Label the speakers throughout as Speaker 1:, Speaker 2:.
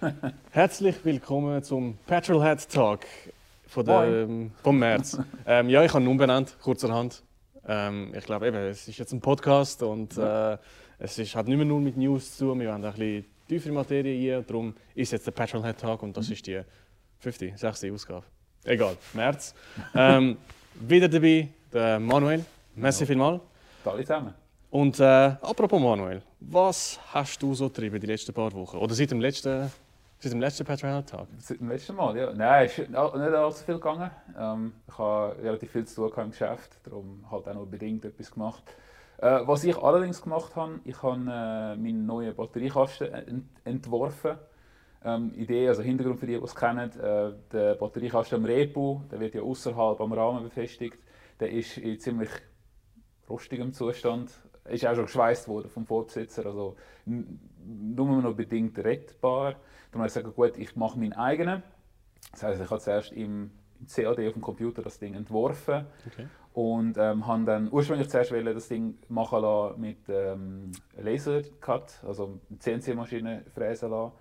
Speaker 1: Herzlich willkommen zum Petrolhead Talk von der, ähm, vom März. ähm, ja, ich habe ihn umbenannt, kurzerhand. Ähm, ich glaube, eben, es ist jetzt ein Podcast und äh, es ist, hat nicht mehr nur mit News zu tun. Wir haben ein bisschen tiefere Materie rein. Darum ist jetzt der Petrolhead Talk und das ist die fünfte, sechste Ausgabe. Egal, März. Ähm, wieder dabei der Manuel. Merci vielmals.
Speaker 2: Alle zusammen.
Speaker 1: Und äh, apropos Manuel, was hast du so getrieben die letzten paar Wochen? Oder seit dem letzten, seit dem letzten Patreon-Tag?
Speaker 2: Seit dem letzten Mal, ja. Nein, ist nicht allzu viel gegangen. Ähm, ich habe relativ viel zu tun im Geschäft, darum halt auch noch bedingt etwas gemacht. Äh, was ich allerdings gemacht habe, ich habe äh, meinen neuen Batteriekasten ent entworfen. Ähm, Idee, also Hintergrund für die, die es kennen, äh, der Batteriekasten am Repo, der wird ja außerhalb am Rahmen befestigt. Der ist in ziemlich rostigem Zustand ist auch schon geschweißt worden vom Vorbesitzer, also nur noch bedingt rettbar. Dann habe ich gesagt, gut, ich mache meinen eigenen. Das heißt, ich habe zuerst im, im CAD auf dem Computer das Ding entworfen okay. und ähm, habe dann ursprünglich zuerst das Ding machen lassen mit ähm, Lasercut, also CNC-Maschine fräsen lassen.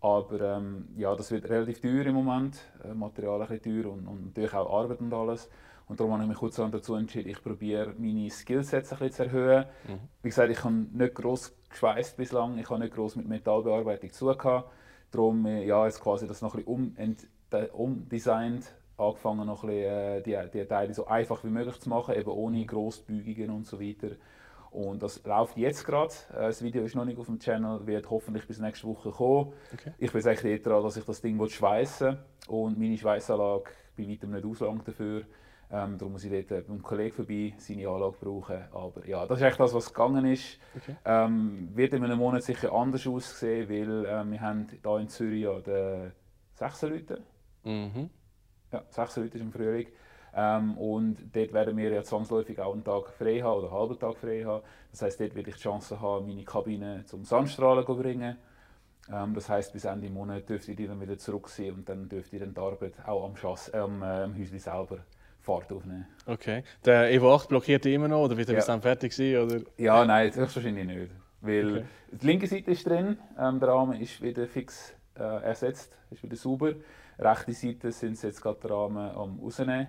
Speaker 2: Aber ähm, ja, das wird relativ teuer im Moment, äh, Material ein teuer und, und natürlich auch Arbeit und alles. Und darum habe ich mich kurz dazu entschieden, ich probiere meine Skillsets ein bisschen zu erhöhen. Mhm. Wie gesagt, ich habe nicht gross geschweißt bislang, ich habe nicht gross mit Metallbearbeitung zu tun. Darum äh, ja, jetzt quasi das noch ein bisschen um, umdesignt, angefangen noch ein bisschen, äh, die, die Teile so einfach wie möglich zu machen, eben ohne mhm. Grossbügungen und so weiter. Und das läuft jetzt gerade. Äh, das Video ist noch nicht auf dem Channel, wird hoffentlich bis nächste Woche kommen. Okay. Ich bin eigentlich daran, dass ich das Ding schweißen und meine Schweißanlage bei weitem nicht auslangt dafür. Ähm, darum muss ich dort beim Kollegen vorbei seine Anlage brauchen. Aber ja, das ist echt das, was gegangen ist. Okay. Ähm, wird in einem Monat sicher anders aussehen, weil ähm, wir haben hier in Zürich ja den 6 Leute. Mhm. Ja, 6 Leute ist im Frühling. Ähm, und dort werden wir ja zwangsläufig auch einen Tag frei haben oder einen halben Tag frei haben. Das heisst, dort werde ich die Chance haben, meine Kabine zum Sandstrahlen zu bringen. Ähm, das heisst, bis Ende Monat dürfte ich dann wieder zurück sein und dann dürfte ich dann die Arbeit auch am, Schass, äh, am äh, Häuschen selber Fahrt aufnehmen.
Speaker 1: Okay. Der Evo 8 blockiert immer noch oder wird er ja. bis dann fertig sein? Oder?
Speaker 2: Ja, nein, höchstwahrscheinlich nicht. Weil okay. die linke Seite ist drin, ähm, der Rahmen ist wieder fix äh, ersetzt, ist wieder sauber. Rechte Seite sind jetzt gerade der Rahmen am rausnehmen.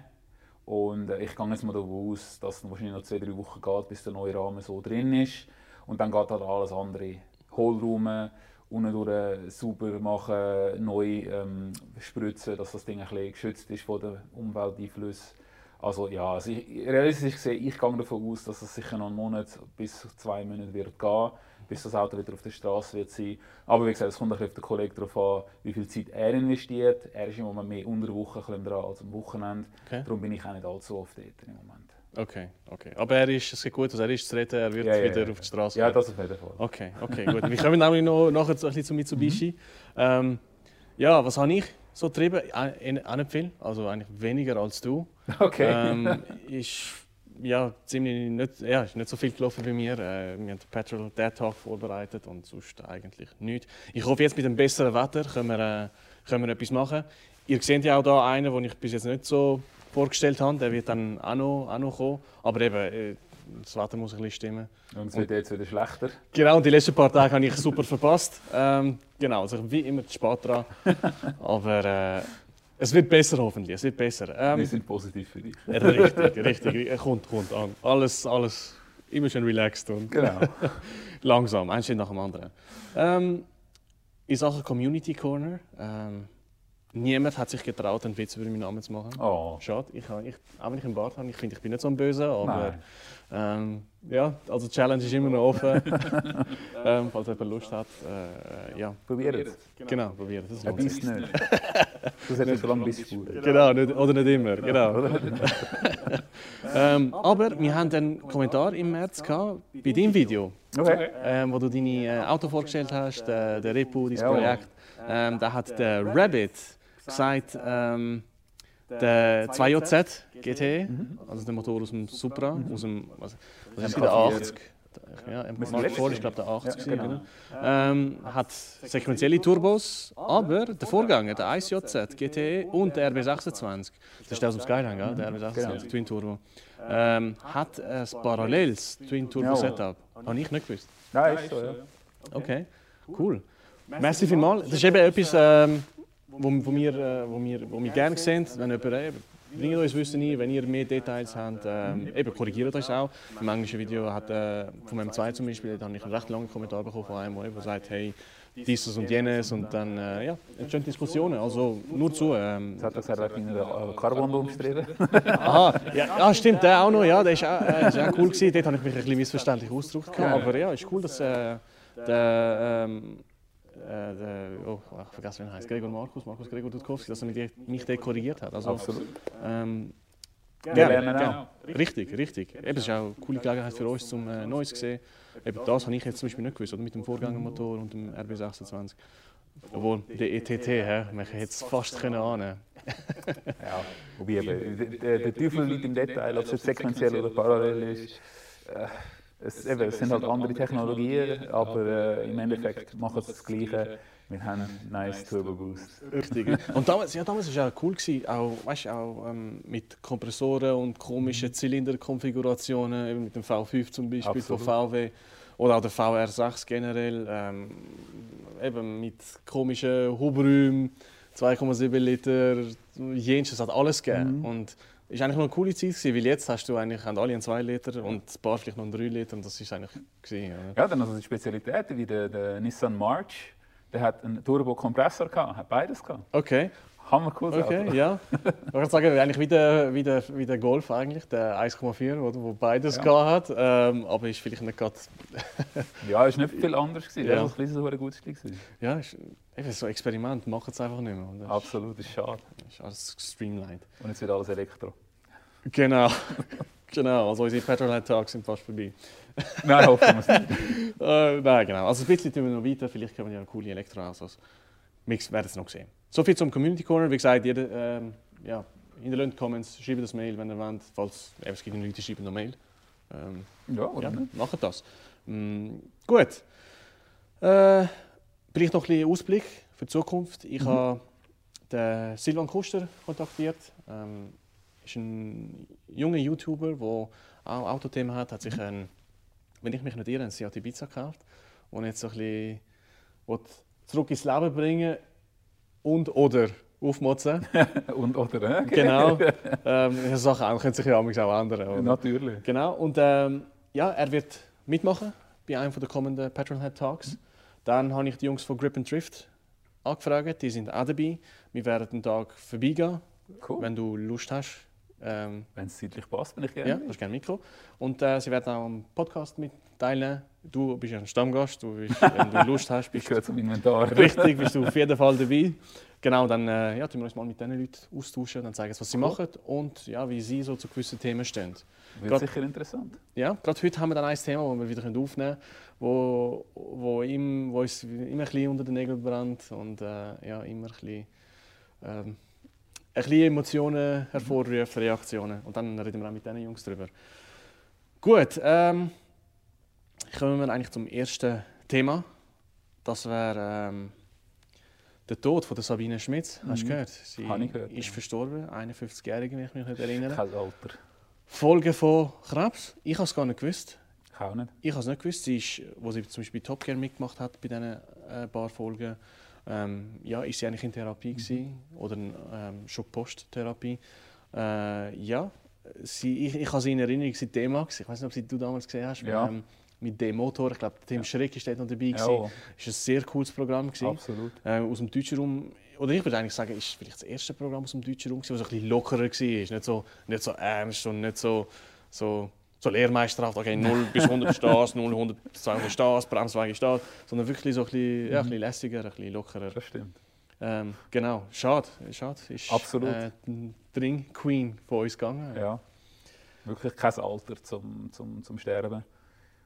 Speaker 2: Und äh, ich gehe jetzt mal davon aus, dass es wahrscheinlich noch zwei, drei Wochen geht, bis der neue Rahmen so drin ist. Und dann geht halt alles andere. Hohlraum, unten durch sauber machen, neu ähm, spritzen, dass das Ding ein bisschen geschützt ist von den Umwelteinflüssen. Also ja, also ich, realistisch gesehen, ich gehe davon aus, dass es sicher noch einen Monat bis zwei Monate wird gehen, bis das Auto wieder auf der Straße wird sein. Aber wie gesagt, es kommt auf den Kollegen darauf an, wie viel Zeit er investiert. Er ist im Moment mehr unter der Woche dran als am Wochenende. Okay. Darum bin ich auch nicht allzu oft dort im Moment.
Speaker 1: Okay, okay. Aber er ist, es geht gut, also er ist zu reden, er wird ja, wieder ja, auf die Straße
Speaker 2: Ja, das auf jeden Fall.
Speaker 1: Okay, okay, gut. Wir kommen nämlich noch nachher ein bisschen zu Mitsubishi. Mhm. Ähm, ja, was habe ich so getrieben? Auch nicht viel, also eigentlich weniger als du.
Speaker 2: Okay.
Speaker 1: Ähm, ist ja, ziemlich nicht, ja, ist nicht so viel gelaufen bei mir. Äh, wir haben Petrol Dead Talk vorbereitet und sonst eigentlich nichts. Ich hoffe, jetzt mit dem besseren Wetter können wir, äh, können wir etwas machen. Ihr seht ja auch hier einen, den ich bis jetzt nicht so vorgestellt habe. Der wird dann auch noch, auch noch kommen. Aber eben, äh, das Wetter muss ein bisschen stimmen.
Speaker 2: Und es wird jetzt wieder schlechter.
Speaker 1: Genau, und die letzten paar Tage habe ich super verpasst. Ähm, genau, also wie immer zu spät dran. Aber äh, es wird besser hoffentlich, es wird besser.
Speaker 2: Ähm, Wir sind positiv für dich.
Speaker 1: richtig, richtig. Kommt, kommt an. Alles, alles immer schön relaxed und
Speaker 2: genau.
Speaker 1: langsam, ein Schritt nach dem anderen. Ähm, in Sachen Community Corner, ähm, Niemand hat sich getraut, einen Witz über meinen Namen zu machen.
Speaker 2: Oh.
Speaker 1: Schade. Ich, ich, auch wenn ich im Bart habe, ich finde, ich bin nicht so ein Böse, aber ähm, ja, also die Challenge ist immer noch offen. ähm, falls jemand Lust hat, äh, ja.
Speaker 2: Probiert es.
Speaker 1: Genau, genau probiert es.
Speaker 2: Ja, bist nicht. Das hat nicht so lange bis
Speaker 1: Genau, nicht, oder nicht immer. Genau. ähm, aber wir haben einen Kommentar im März gehabt, bei deinem Video,
Speaker 2: okay.
Speaker 1: ähm, wo du deine äh, Auto vorgestellt hast, äh, der Repo, dein Projekt. Ähm, da hat der Rabbit gesagt, ähm, der 2JZ GT, also der Motor aus dem Supra, aus dem was, was ist der 80. Ja, Mark vor ist glaube der 80 ja, genau. ähm, hat sequentielle Turbos, aber der Vorgänger, der 1JZ GT und der RB26, das ist der aus dem Skyline, ja, der RB26 genau. Twin Turbo, ähm, hat ein paralleles Twin Turbo Setup. Habe ich nicht? gewusst.
Speaker 2: Nein, ist so, ja.
Speaker 1: Okay, cool. Merci vielmals. Das ist eben etwas, ähm, wo, wo, wir, äh, wo, wir, wo wir gerne sehen, wenn jemand äh, bringt uns Wissen ein, wenn ihr mehr Details habt, ähm, eben korrigiert euch auch. Im englischen Video hat äh, von meinem 2 zum Beispiel, da habe ich einen recht langen Kommentar bekommen von einem, der sagt, hey, dieses und jenes und dann äh, ja, entstehen Diskussionen. Also nur zu. Ähm.
Speaker 2: Das hat er gesagt, in Carbon umstritten.
Speaker 1: Aha, ja, ja, stimmt, der auch noch, ja, der ist auch, äh, ist auch cool gewesen. Dort habe ich mich ein bisschen missverständlich ausgedrückt. Aber ja, ist cool, dass äh, der, ähm, äh, der, oh, ich vergesse, wie er heißt, Gregor Markus, Markus Gregor Dudkowski, dass er mich dort korrigiert hat. Also,
Speaker 2: Absolut.
Speaker 1: Ähm, Gerne, gerne, gerne. Richtig, richtig. Eben, es ist auch eine coole Gelegenheit für uns, um äh, Neues zu sehen. Eben, das habe ich jetzt zum Beispiel nicht gewusst, oder mit dem Vorgängermotor und dem RB26. Obwohl, der ETT, he, man hätte es fast können ahnen
Speaker 2: Ja, wobei eben, der, der Teufel liegt im Detail, ob es jetzt sequenziell oder parallel ist. Äh, es, eben, es sind halt andere Technologien, aber äh, im Endeffekt machen sie das Gleiche. Wir haben nice Turbo Boost.
Speaker 1: Richtig. Und damals, ja, damals war es auch cool, gewesen, auch, weißt, auch ähm, mit Kompressoren und komischen Zylinderkonfigurationen, mit dem V5 zum Beispiel Absolut. von VW oder auch der VR6 generell, ähm, eben mit komischen Hubräumen, 2,7 Liter, jenes, es hat alles gegeben. Mhm. Und war eigentlich noch eine coole Zeit, gewesen, weil jetzt hast du eigentlich alle einen 2 Liter und ein paar vielleicht noch einen 3 Liter und das ist eigentlich gewesen,
Speaker 2: ja. ja, dann also die Spezialitäten wie der, der Nissan March der hat einen Turbo-Kompressor gehabt, hat beides gehabt.
Speaker 1: Okay.
Speaker 2: Hammer cool.
Speaker 1: Okay, ja. Ich würde sagen, eigentlich wie der, wie der, wie der Golf eigentlich, der 1,4, wo, wo beides ja. hat. Ähm, aber ist vielleicht nicht gerade.
Speaker 2: ja, ist nicht viel anders gewesen. Ja. Das war ein bisschen gutes Stück.
Speaker 1: Ja, ist, eben so ein Experiment, macht es einfach nicht mehr.
Speaker 2: Absolut, ist schade.
Speaker 1: Ist alles streamlined.
Speaker 2: Und jetzt wird alles Elektro.
Speaker 1: Genau. genau, also unsere Petrolhead Talks sind fast vorbei.
Speaker 2: nein, hoffen wir es nicht.
Speaker 1: äh, nein, genau. Also ein bisschen tun wir noch weiter, vielleicht können wir ja eine coole Elektroautos. Wir werden es noch sehen. Soviel zum Community Corner. Wie gesagt, jeder, ähm, ja, hinterlasst Comments, schreibt das Mail, wenn ihr wollt. Falls es gibt Leute, die schreiben noch Mail. Ähm,
Speaker 2: ja, oder ja,
Speaker 1: Macht das. Mm, gut. Äh, vielleicht noch ein bisschen Ausblick für die Zukunft. Ich mhm. habe den Silvan Kuster kontaktiert. Ähm, ist ein junger YouTuber, der auch Autothemen hat, hat sich ein wenn ich mich nicht irre, einen Seat Ibiza gekauft und jetzt so ein bisschen zurück ins Leben bringen und oder aufmotzen.
Speaker 2: und oder,
Speaker 1: okay. Genau. Ähm, Sachen können sich ja auch ändern. Oder?
Speaker 2: Natürlich.
Speaker 1: Genau. Und ähm, ja, er wird mitmachen bei einem der kommenden Patronhead Talks. Mhm. Dann habe ich die Jungs von Grip and Drift angefragt, die sind auch dabei. Wir werden den Tag vorbeigehen, cool. wenn du Lust hast.
Speaker 2: Ähm, Wenn es zeitlich passt, bin ich gerne.
Speaker 1: Ja, das ist gerne Mikro. Und äh, sie werden auch am Podcast mit teilnehmen. Du bist ein Stammgast, du bist, wenn du Lust hast, bist
Speaker 2: du zum Inventar.
Speaker 1: Richtig, bist du auf jeden Fall dabei. Genau, dann äh, ja, tun wir uns mal mit diesen Leuten austauschen, dann zeigen, was sie cool. machen und ja, wie sie so zu gewissen Themen stehen.
Speaker 2: Wird grad, sicher interessant.
Speaker 1: Ja, gerade heute haben wir dann ein Thema, das wir wieder aufnehmen können, wo, wo, ihm, wo uns immer ein bisschen unter den Nägeln brennt und äh, ja, immer ein bisschen ähm, ein bisschen Emotionen hervorrufen, Reaktionen. Und dann reden wir auch mit diesen Jungs drüber. Gut, ähm, kommen wir eigentlich zum ersten Thema. Das wäre ähm, der Tod von der Sabine Schmitz. Hast du mhm. gehört?
Speaker 2: Sie Habe ich gehört,
Speaker 1: ist ja. verstorben, 51-jährige, wenn ich mich nicht erinnere.
Speaker 2: Kein Alter.
Speaker 1: Folge von Krebs. Ich habe es gar nicht gewusst.
Speaker 2: Ich auch nicht.
Speaker 1: Ich habe es nicht gewusst. Sie ist, wo sie zum Beispiel Top Gear mitgemacht hat bei diesen äh, paar Folgen, ähm, ja, ist sie eigentlich in Therapie mhm. gewesen, oder ähm, schon Posttherapie. Äh, ja, sie, ich, ich habe sie in Erinnerung, sie D-Max, ich weiß nicht, ob sie du damals gesehen hast,
Speaker 2: ja. ähm,
Speaker 1: mit dem Motor, ich glaube, Tim ja. Schreck ist dort noch dabei.
Speaker 2: Ja.
Speaker 1: Es war ein sehr cooles Programm. Gewesen.
Speaker 2: Absolut.
Speaker 1: Äh, aus dem deutschen Raum, oder ich würde eigentlich sagen, ist vielleicht das erste Programm aus dem deutschen Raum, das ein bisschen lockerer war, nicht so, nicht so ernst und nicht so, so so Lehrmeisterhaft, okay, 0 bis 100 Stars, 0, 100, 200 Stars, Bremswagen Stars, sondern wirklich so ein bisschen, ja, ein bisschen lässiger, ein bisschen lockerer.
Speaker 2: Das stimmt.
Speaker 1: Ähm, genau, schade, schade.
Speaker 2: Ist, Absolut. Äh,
Speaker 1: Drink Queen von uns gegangen.
Speaker 2: Ja, wirklich kein Alter zum, zum, zum Sterben.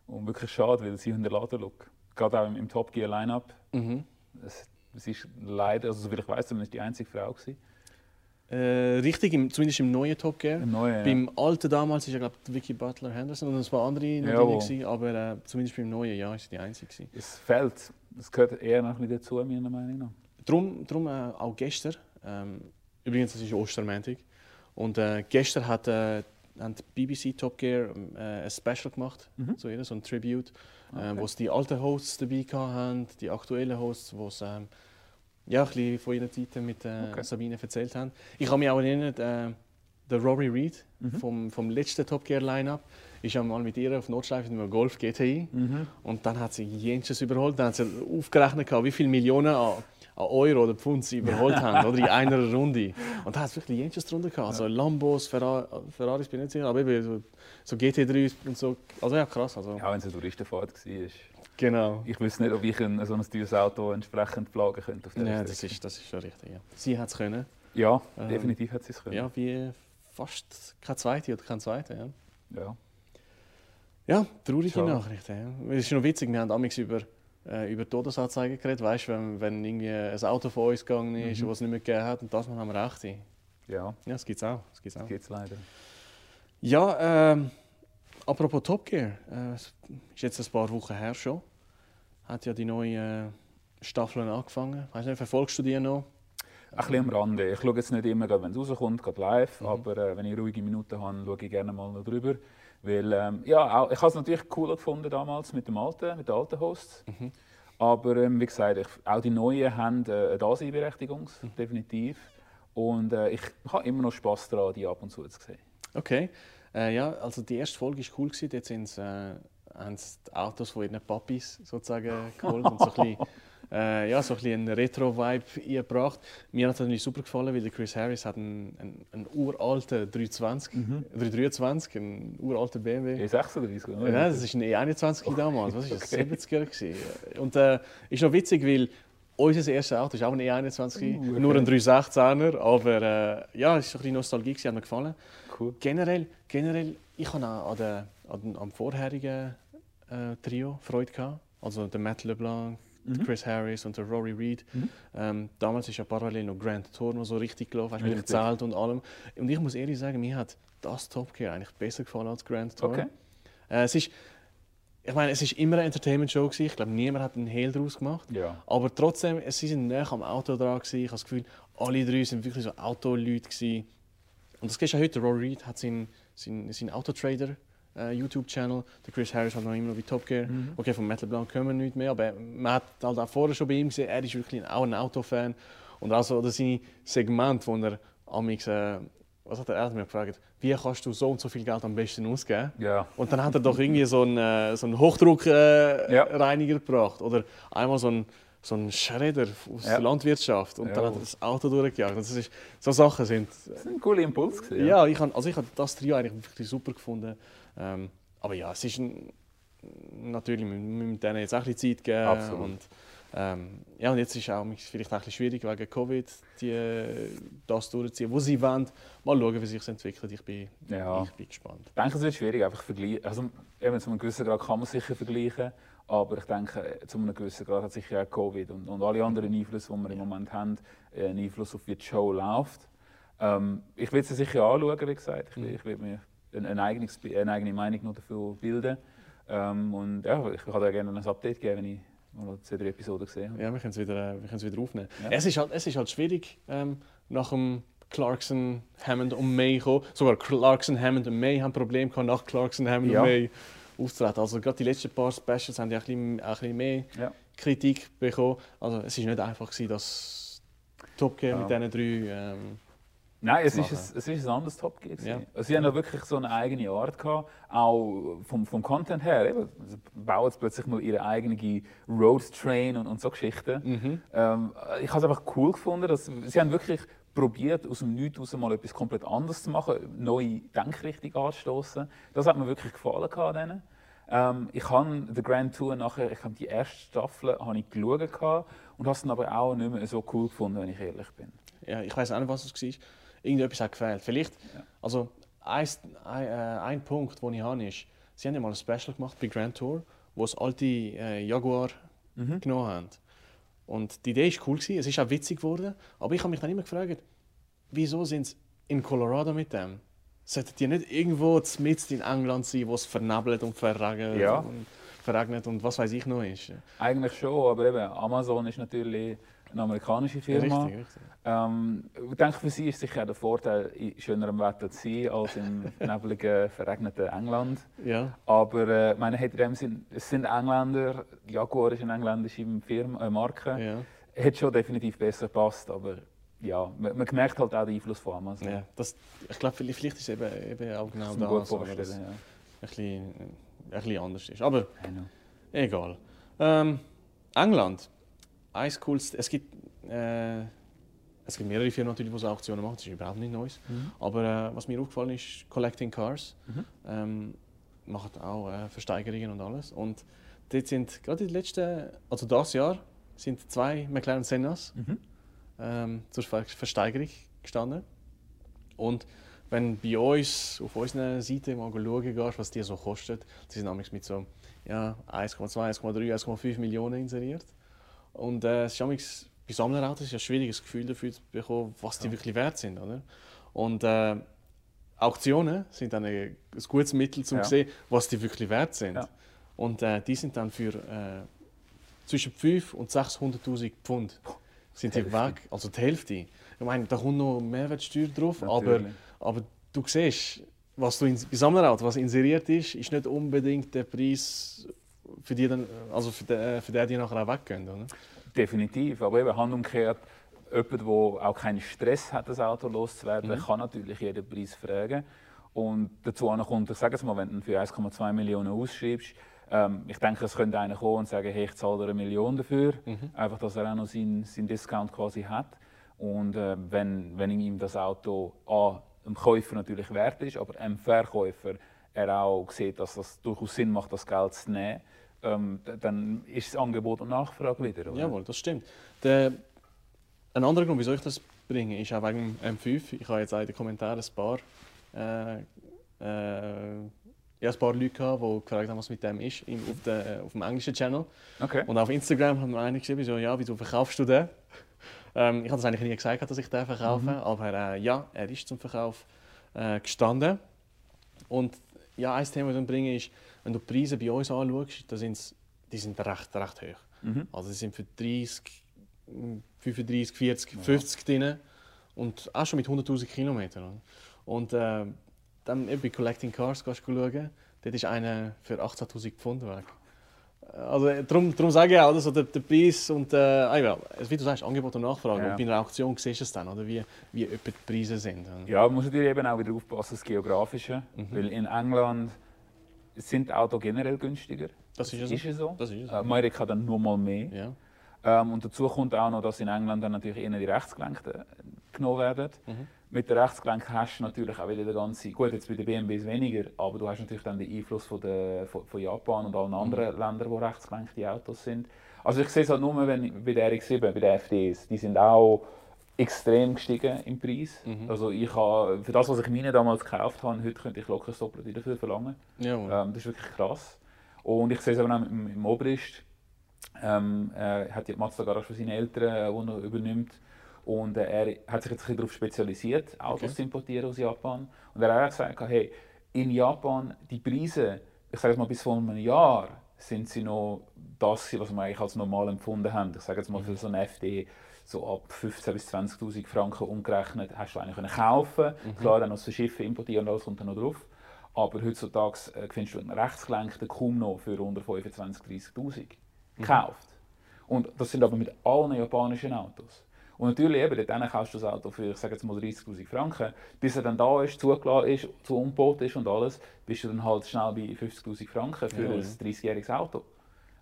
Speaker 2: Und wirklich schade, weil sie hinterladen Look. Gerade auch im, im Top Gear Lineup.
Speaker 1: Mhm.
Speaker 2: Es, es ist leider, also soviel ich weiß, zumindest die einzige Frau gewesen.
Speaker 1: Äh, richtig, im, zumindest im neuen Top Gear.
Speaker 2: Im neuen,
Speaker 1: beim
Speaker 2: ja.
Speaker 1: alten damals war ja, glaube Vicky Butler Henderson und ein paar andere noch drin, aber äh, zumindest beim neuen Jahr ist sie die einzige.
Speaker 2: Es fällt, es gehört eher noch ein dazu, meiner Meinung nach.
Speaker 1: Darum, darum äh, auch gestern, ähm, übrigens, das ist Ostermäntig, und äh, gestern hat äh, haben die BBC Top Gear äh, ein Special gemacht,
Speaker 2: Mhm.
Speaker 1: so, so ein Tribute, äh,
Speaker 2: Okay.
Speaker 1: wo sie die alten Hosts dabei haben, die aktuellen Hosts, wo sie ähm, ja, ein bisschen von ihren Zeiten mit äh,
Speaker 2: Okay.
Speaker 1: Sabine erzählt haben. Ich kann mich auch erinnern, äh, der Rory Reid
Speaker 2: Mhm.
Speaker 1: vom, vom letzten Top Gear Lineup ist einmal mit ihr auf Nordschleife mit einem Golf GTI
Speaker 2: Mhm.
Speaker 1: und dann hat sie Jensches überholt. Dann hat sie aufgerechnet, wie viele Millionen an, an Euro oder Pfund sie überholt haben oder in einer Runde. Und da hat es wirklich Jensches drunter gehabt. Also Lambos, Ferrari, Ferraris bin ich nicht sicher, aber eben so, so GT3 und so. Also ja, krass. Also,
Speaker 2: Ja, wenn es eine Touristenfahrt war.
Speaker 1: Genau.
Speaker 2: Ich wüsste nicht, ob ich ein, so ein teures Auto entsprechend plagen könnte auf der
Speaker 1: Ja, das ist, das ist schon richtig. Ja. Sie hat es können.
Speaker 2: Ja,
Speaker 1: Ähm,
Speaker 2: definitiv hat sie es können.
Speaker 1: Ja, wie fast kein Zweite oder kein Zweiter. Ja.
Speaker 2: Ja.
Speaker 1: Ja, traurige
Speaker 2: Schade.
Speaker 1: Nachricht. Ja. Es ist noch witzig, wir haben damals über, äh, über Todesanzeigen geredet. Weißt du, wenn, wenn irgendwie ein Auto von uns gegangen ist,
Speaker 2: Mhm.
Speaker 1: was es nicht mehr gegeben hat, und das Mal haben wir recht. Ja,
Speaker 2: Ja,
Speaker 1: das gibt es auch. Das gibt's auch.
Speaker 2: das geht es leider.
Speaker 1: Ja, ähm, apropos Top Gear. Äh, es ist jetzt ein paar Wochen her schon. Hat ja die neue äh, Staffeln angefangen. Weißt du, verfolgst du die noch?
Speaker 2: Ein bisschen am Rande. Ich schaue jetzt nicht immer, wenn es rauskommt, gerade live,
Speaker 1: Mhm.
Speaker 2: aber äh, wenn ich ruhige Minuten habe, schaue ich gerne mal noch drüber. Weil, ähm, ja, auch, ich habe es natürlich cooler gefunden damals mit dem alten, mit den alten Hosts.
Speaker 1: Mhm.
Speaker 2: Aber ähm, wie gesagt, ich, auch die neuen haben äh, eine Daseinberechtigung,
Speaker 1: Mhm.
Speaker 2: definitiv. Und äh, ich habe immer noch Spass daran, die ab und zu zu sehen.
Speaker 1: Okay. Äh, ja, also die erste Folge war cool. Dort sind's, äh, haben sie die Autos von ihren Papis sozusagen geholt und so ein bisschen, äh, ja, so ein bisschen einen Retro-Vibe eingebracht. Mir hat es natürlich super gefallen, weil der Chris Harris hat einen, einen, einen uralten 320, 323, einen uralten BMW.
Speaker 2: E36 oder?
Speaker 1: Nein, das war ein E21 damals. Was ist das?
Speaker 2: Okay.
Speaker 1: 70er gewesen. Und äh, ist noch witzig, weil unser erstes Auto ist auch ein E21,
Speaker 2: Uh, okay.
Speaker 1: nur ein 316er, aber äh, ja, es ist ein bisschen Nostalgie, hat mir gefallen.
Speaker 2: Cool.
Speaker 1: Generell, generell ich habe an der, an, am vorherigen äh, Trio Freude gehabt. Also der Matt LeBlanc,
Speaker 2: Mhm.
Speaker 1: Chris Harris und der Rory Reid.
Speaker 2: Mhm.
Speaker 1: Ähm, damals ist ja parallel noch Grand Tour noch so richtig gelaufen, weißt, mit dem
Speaker 2: Richtig.
Speaker 1: Zelt und allem. Und ich muss ehrlich sagen, mir hat das Top Gear eigentlich besser gefallen als Grand Tour.
Speaker 2: Okay.
Speaker 1: Äh, es ist, ich meine, es ist immer eine Entertainment-Show gewesen. Ich glaube, niemand hat einen Hehl daraus gemacht.
Speaker 2: Ja.
Speaker 1: Aber trotzdem, es- sie sind näher am Auto dran gewesen. Ich habe das Gefühl, alle drei sind wirklich so Autoleute gewesen. Und das geht ja heute. Rory Reid hat seinen sein, sein Autotrader YouTube-Channel. Der Chris Harris hat noch immer noch wie Top Gear.
Speaker 2: Mhm.
Speaker 1: Okay, von Metal Blanc können wir nicht mehr, aber man hat halt auch vorher schon bei ihm gesehen, er ist wirklich auch ein Autofan. Und auch so das seine Segment, wo er amix, äh, was hat er, er hat mich gefragt, wie kannst du so und so viel Geld am besten ausgeben?
Speaker 2: Ja.
Speaker 1: Und dann hat er doch irgendwie so einen, äh, so einen Hochdruckreiniger äh,
Speaker 2: Ja.
Speaker 1: Reiniger gebracht. Oder einmal so einen, so einen Schredder aus
Speaker 2: Ja.
Speaker 1: der Landwirtschaft. Und
Speaker 2: Ja.
Speaker 1: dann hat er das Auto durchgejagt. Das ist, so Sachen sind.
Speaker 2: Das ist ein cooler Impuls. gewesen,
Speaker 1: Ja, ich habe also ich hab das Trio eigentlich wirklich super gefunden. Ähm, aber ja, es ist ein, natürlich, wir müssen denen jetzt auch ein bisschen Zeit geben.
Speaker 2: Absolut.
Speaker 1: Und, ähm, ja, und jetzt ist es auch vielleicht auch ein bisschen schwierig wegen Covid, die, das durchzuziehen, wo sie wollen. Mal schauen, wie sich entwickelt. Ich bin,
Speaker 2: Ja.
Speaker 1: ich bin gespannt.
Speaker 2: Ich denke, es wird schwierig, einfach vergleichen. Also, eben zu einem gewissen Grad kann man sicher vergleichen, aber ich denke, zu einem gewissen Grad hat sicher auch Covid und, und alle anderen Einflüsse, die wir im Moment haben, äh, einen Einfluss auf wie die Show läuft. Ähm, ich will sie sicher anschauen, wie gesagt. Ich,
Speaker 1: Mhm.
Speaker 2: ich will mir eine, eigenes, eine eigene Meinung noch dafür bilden. Ähm, und ja, ich kann dir gerne ein Update geben, wenn ich mal zwei, drei Episoden gesehen habe.
Speaker 1: Ja, wir können es wieder, wir können es wieder aufnehmen.
Speaker 2: Ja.
Speaker 1: Es, ist halt, es ist halt schwierig, ähm, nach dem Clarkson, Hammond und May kommen. Sogar Clarkson, Hammond und May haben Probleme gehabt, nach Clarkson, Hammond
Speaker 2: Ja.
Speaker 1: und May aufzutreten. Also gerade die letzten paar Specials haben ja ein bisschen, ein bisschen mehr
Speaker 2: Ja.
Speaker 1: Kritik bekommen. Also es ist nicht einfach gewesen, das Top Gear mit
Speaker 2: Ja.
Speaker 1: diesen drei. Ähm,
Speaker 2: Nein, es ist, ein, es ist ein anderes Top Gear.
Speaker 1: Ja.
Speaker 2: Also, sie haben ja wirklich so eine eigene Art gehabt, auch vom, vom Content her. Eben, sie bauen jetzt plötzlich mal ihre eigene Road Train und, und so Geschichten.
Speaker 1: mhm.
Speaker 2: Ähm, ich habe es einfach cool gefunden, dass sie haben wirklich probiert, aus dem Nichts raus mal etwas komplett anderes zu machen, neue Denkrichtung anzustoßen. Das hat mir wirklich gefallen gehabt denen. Ähm, ich habe die Grand Tour nachher, ich habe die erste Staffel habe ich geschaut und habe es dann aber auch nicht mehr so cool gefunden, wenn ich ehrlich bin.
Speaker 1: ja, ich weiß auch nicht, was es war. Irgendetwas hat gefehlt. Vielleicht,
Speaker 2: Ja.
Speaker 1: also ein, ein, äh, ein Punkt, den ich habe, ist, sie haben ja mal ein Special gemacht bei Grand Tour, wo es alte äh, Jaguar
Speaker 2: Mhm.
Speaker 1: genommen haben. Und die Idee war cool, gewesen, es ist auch witzig geworden, aber ich habe mich dann immer gefragt, wieso sind sie in Colorado mit dem? Sollten die nicht irgendwo mitten in England sein, wo es vernebelt und verregnet,
Speaker 2: Ja.
Speaker 1: und, verregnet und was weiß ich noch ist?
Speaker 2: Eigentlich schon, aber eben, Amazon ist natürlich eine amerikanische Firma.
Speaker 1: Richtig, richtig.
Speaker 2: Ähm, ich denke, für sie ist sicher der Vorteil, in schönerem Wetter zu sein als im nebligen, verregneten England.
Speaker 1: Ja,
Speaker 2: Aber äh, meine, hat in dem Sinn, es sind Engländer, Jaguar ist eine engländische Firma, äh, Marke.
Speaker 1: ja.
Speaker 2: Hat schon definitiv besser gepasst, aber ja, man, man merkt halt auch den Einfluss von Amazon.
Speaker 1: ja. Das, ich glaube, vielleicht vielleicht ist es eben, eben auch genau
Speaker 2: Das vorstellen, ja.
Speaker 1: ein bisschen, ein bisschen anders ist. Aber
Speaker 2: know.
Speaker 1: egal. Ähm, England. Eins cooles, es gibt, äh, es gibt mehrere Firmen natürlich, die so Auktionen machen, das ist überhaupt nicht Neues.
Speaker 2: Mhm.
Speaker 1: Aber äh, was mir aufgefallen ist, Collecting Cars.
Speaker 2: Mhm.
Speaker 1: Ähm, machen auch äh, Versteigerungen und alles. Und dort sind gerade den letzten, also das Jahr, sind zwei McLaren Sennas
Speaker 2: Mhm.
Speaker 1: ähm, zur Ver Versteigerung gestanden. Und wenn bei uns auf unserer Seite mal schauen gehst, was die so kosten, die sind nämlich mit so ja, 1,2, 1,3, 1,5 Millionen inseriert. Und äh, es ist manchmal, bei Sammlerautos ist es ein schwieriges Gefühl dafür zu bekommen, was die
Speaker 2: Ja.
Speaker 1: wirklich wert sind. Oder? Und äh, Auktionen sind dann ein, ein gutes Mittel, um
Speaker 2: Ja.
Speaker 1: zu sehen, was die wirklich wert sind.
Speaker 2: Ja.
Speaker 1: Und äh, die sind dann für äh, zwischen 5 und 600'000 Pfund sind die weg, also die Hälfte. Ich meine, da kommt noch Mehrwertsteuer drauf, aber, aber du siehst, was du in, bei Sammlerauto, was inseriert ist, ist nicht unbedingt der Preis für die, dann, also für den, für den die nachher auch weggehen. Oder?
Speaker 2: Definitiv, aber eben handumgekehrt, jemand, der auch keinen Stress hat, das Auto loszuwerden,
Speaker 1: Mhm.
Speaker 2: kann natürlich jeden Preis fragen. Und dazu kommt, ich sage es mal, wenn du für 1,2 Millionen ausschreibst, ähm, ich denke, es könnte einer kommen und sagen, hey, ich zahle dir eine Million dafür,
Speaker 1: Mhm.
Speaker 2: einfach, dass er auch noch seinen, seinen Discount quasi hat. Und äh, wenn, wenn ihm das Auto A, dem Käufer natürlich wert ist, aber dem Verkäufer er auch sieht, dass das durchaus Sinn macht, das Geld zu nehmen, ähm, dann ist das Angebot und Nachfrage wieder. Oder?
Speaker 1: Jawohl, das stimmt. Der, ein anderer Grund, wieso ich das bringe, ist auch wegen dem M5. Ich habe jetzt auch in den Kommentaren ein paar, äh, äh, ja, ein paar Leute gehabt, die gefragt haben, was mit dem ist, im, auf, der, auf dem englischen Channel.
Speaker 2: Okay.
Speaker 1: Und auf Instagram haben wir einige geschrieben, so, ja, wieso verkaufst du den? Ähm, ich habe das eigentlich nie gesagt, dass ich den verkaufe, aber äh, ja, er ist zum Verkauf äh, gestanden. Und ja, ein Thema, das ich bringe, ist, wenn du die Preise bei uns anschaust, da sind's, die sind recht, recht hoch.
Speaker 2: Mhm.
Speaker 1: Also sie sind für 30, 35, 40, 50 drin und auch schon mit 100'000 Kilometern. Und äh, dann bei Collecting Cars gehst du schauen, dort ist einer für 18'000 Pfund weg. Also äh, darum, darum sage ich auch, oder, so der, der Preis und äh, ah, ja, wie du sagst, Angebot und Nachfrage.
Speaker 2: Ja.
Speaker 1: Und bei einer Auktion siehst du es dann, oder, wie, wie die Preise sind.
Speaker 2: Ja, man muss natürlich eben auch wieder aufpassen, das Geografische.
Speaker 1: Mhm.
Speaker 2: Weil in England sind Autos generell günstiger.
Speaker 1: Das ist so.
Speaker 2: Ist es so.
Speaker 1: Das ist es.
Speaker 2: Amerika dann nur mal mehr.
Speaker 1: Ja.
Speaker 2: Ähm, und dazu kommt auch noch, dass in England dann natürlich eher die Rechtsgelenkten genommen werden.
Speaker 1: Mhm.
Speaker 2: Mit der Rechtsgelenk hast du natürlich auch wieder den ganzen, gut jetzt bei den BMWs weniger, aber du hast natürlich dann den Einfluss von, der, von, von Japan und allen anderen Ländern, wo rechtsgelenkte Autos sind. Also ich sehe es halt nur, wenn bei der RX-7, bei den FDs, die sind auch extrem gestiegen im Preis.
Speaker 1: Mhm.
Speaker 2: Also ich habe, für das, was ich meine damals gekauft habe, heute könnte ich locker das Doppelte dafür verlangen.
Speaker 1: Jawohl.
Speaker 2: Ähm, das ist wirklich krass. Und ich sehe es aber auch im, im Obrist. Ähm, er hat die Mazda Garage für seine Eltern, äh, die er übernimmt. Und äh, er hat sich jetzt ein bisschen darauf spezialisiert, Autos
Speaker 1: Okay.
Speaker 2: zu importieren aus Japan. Und er hat auch gesagt, hey, in Japan, die Preise, ich sage jetzt mal bis vor einem Jahr, sind sie noch das, was wir eigentlich als normal empfunden haben. Ich sage jetzt mal für so eine FD, so ab 15.000 bis 20.000 Franken umgerechnet, hast du eigentlich können kaufen. Klar, dann noch so Schiffe importieren und alles kommt dann noch drauf. Aber heutzutage äh, findest du einen rechtsgelenkten kaum noch für unter 25.000, 30.000 gekauft. Und das sind aber mit allen japanischen Autos. Und natürlich, eben, dort kaufst du das Auto für, ich sage jetzt mal 30'000 Franken. Bis er dann da ist, zugelassen ist, zu umgebaut ist und alles, bist du dann halt schnell bei 50'000 Franken für
Speaker 1: Ja,
Speaker 2: ein
Speaker 1: ja.
Speaker 2: 30-jähriges Auto.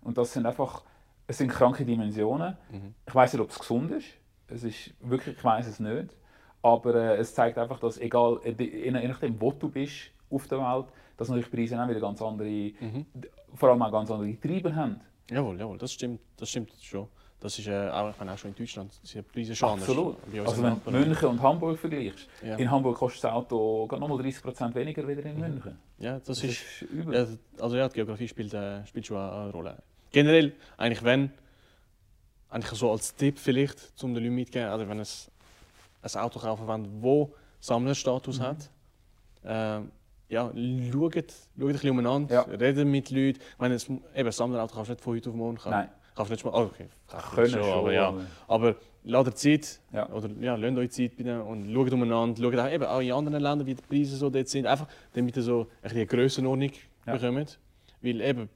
Speaker 2: Und das sind einfach, es sind kranke Dimensionen.
Speaker 1: Mhm.
Speaker 2: Ich weiß nicht, ob es gesund ist. Es ist wirklich, ich weiß es nicht. Aber äh, es zeigt einfach, dass egal, äh, je nachdem, wo du bist auf der Welt, dass natürlich Preise auch wieder ganz andere,
Speaker 1: Mhm.
Speaker 2: vor allem auch ganz andere Treiber haben.
Speaker 1: Jawohl, jawohl, das stimmt, das stimmt schon. Das ist äh, auch, ich meine, auch schon in Deutschland sind die Preise schon
Speaker 2: Absolut.
Speaker 1: anders.
Speaker 2: Also wenn du. München und Hamburg vergleichst,
Speaker 1: Ja.
Speaker 2: in Hamburg kostet das Auto gerade nochmal 30% weniger wieder in München.
Speaker 1: Ja, das,
Speaker 2: Das
Speaker 1: ist,
Speaker 2: ist übel.
Speaker 1: ja, also ja, die Geografie spielt, äh, spielt schon eine Rolle. Generell, eigentlich wenn, eigentlich so als Tipp vielleicht, um den Leuten mitzugeben, also wenn es ein Auto kaufen wollen, wo Sammlerstatus
Speaker 2: Mhm.
Speaker 1: hat, äh, ja, schaut, schaut ein bisschen umeinander,
Speaker 2: Ja.
Speaker 1: redet mit Leuten. Ich meine, es, eben, ein Sammlerauto kannst du nicht von heute auf morgen kaufen.
Speaker 2: Nein.
Speaker 1: Kannst nicht mal, oh, okay,
Speaker 2: Können
Speaker 1: schon,
Speaker 2: schon,
Speaker 1: aber ja.
Speaker 2: aber-
Speaker 1: lasst Zeit,
Speaker 2: Ja.
Speaker 1: oder ja, lasst euch Zeit bei denen und schaut umeinander, schaut auch, eben auch in anderen Ländern, wie die Preise so dort sind, einfach damit ihr so ein bisschen eine Grössenordnung
Speaker 2: Ja.
Speaker 1: bekommt. Weil eben,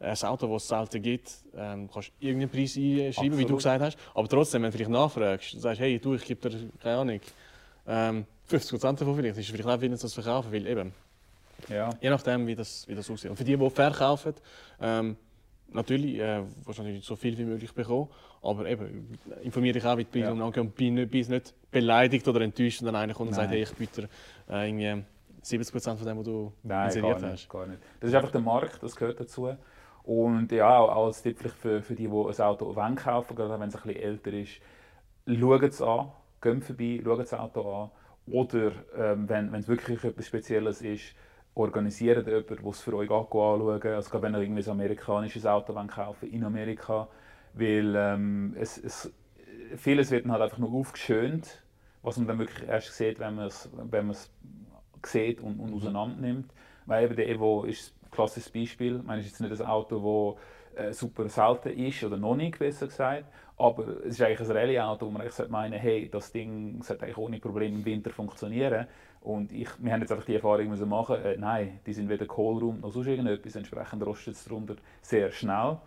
Speaker 1: ein Auto, das es selten gibt, ähm, kannst du irgendeinen Preis einschreiben, wie du
Speaker 2: Absolut.
Speaker 1: gesagt hast, aber trotzdem, wenn du vielleicht nachfragst, sagst, hey, du, ich gebe dir, keine Ahnung, ähm, 50% davon vielleicht, ist es vielleicht auch das zu verkaufen, weil eben,
Speaker 2: Ja.
Speaker 1: Je nachdem, wie das, wie das aussieht. Und für die, die verkaufen, ähm, natürlich äh, natürlich so viel wie möglich bekommen. Aber eben, informiere dich auch, wie die Preise
Speaker 2: Ja.
Speaker 1: umgehen und bin nicht, nicht beleidigt oder enttäuscht, wenn dann einer kommt und sagt,
Speaker 2: Nein.
Speaker 1: hey, ich biete dir, äh, irgendwie 70% von dem, was du
Speaker 2: Nein,
Speaker 1: inseriert
Speaker 2: gar
Speaker 1: hast.
Speaker 2: nicht, gar nicht. Das ist einfach der Markt, das gehört dazu. Und ja, auch als Tipp für, für die, die ein Auto wollen kaufen gerade wenn es ein bisschen älter ist, schaut es an, geht vorbei, schaut das Auto an. Oder ähm, wenn es wirklich etwas Spezielles ist, organisiert jemanden, der es für euch auch anschauen Also gerade wenn ihr irgendwie ein amerikanisches Auto wollt kaufen in Amerika, weil ähm, es, es, vieles wird dann halt einfach nur aufgeschönt, was man dann wirklich erst sieht, wenn man es wenn man es sieht und, und auseinander nimmt. Weil eben der Evo ist klassisches Beispiel. Ich meine, es ist jetzt nicht ein Auto, das äh, super selten ist, oder noch nicht, besser gesagt. Aber es ist eigentlich ein Rallye-Auto, wo man eigentlich meinen hey, das Ding sollte eigentlich ohne Probleme im Winter funktionieren. Und ich, wir haben jetzt einfach die Erfahrung müssen machen, äh, nein, die sind weder Kohlraum noch sonst irgendetwas, entsprechend rostet es darunter sehr schnell.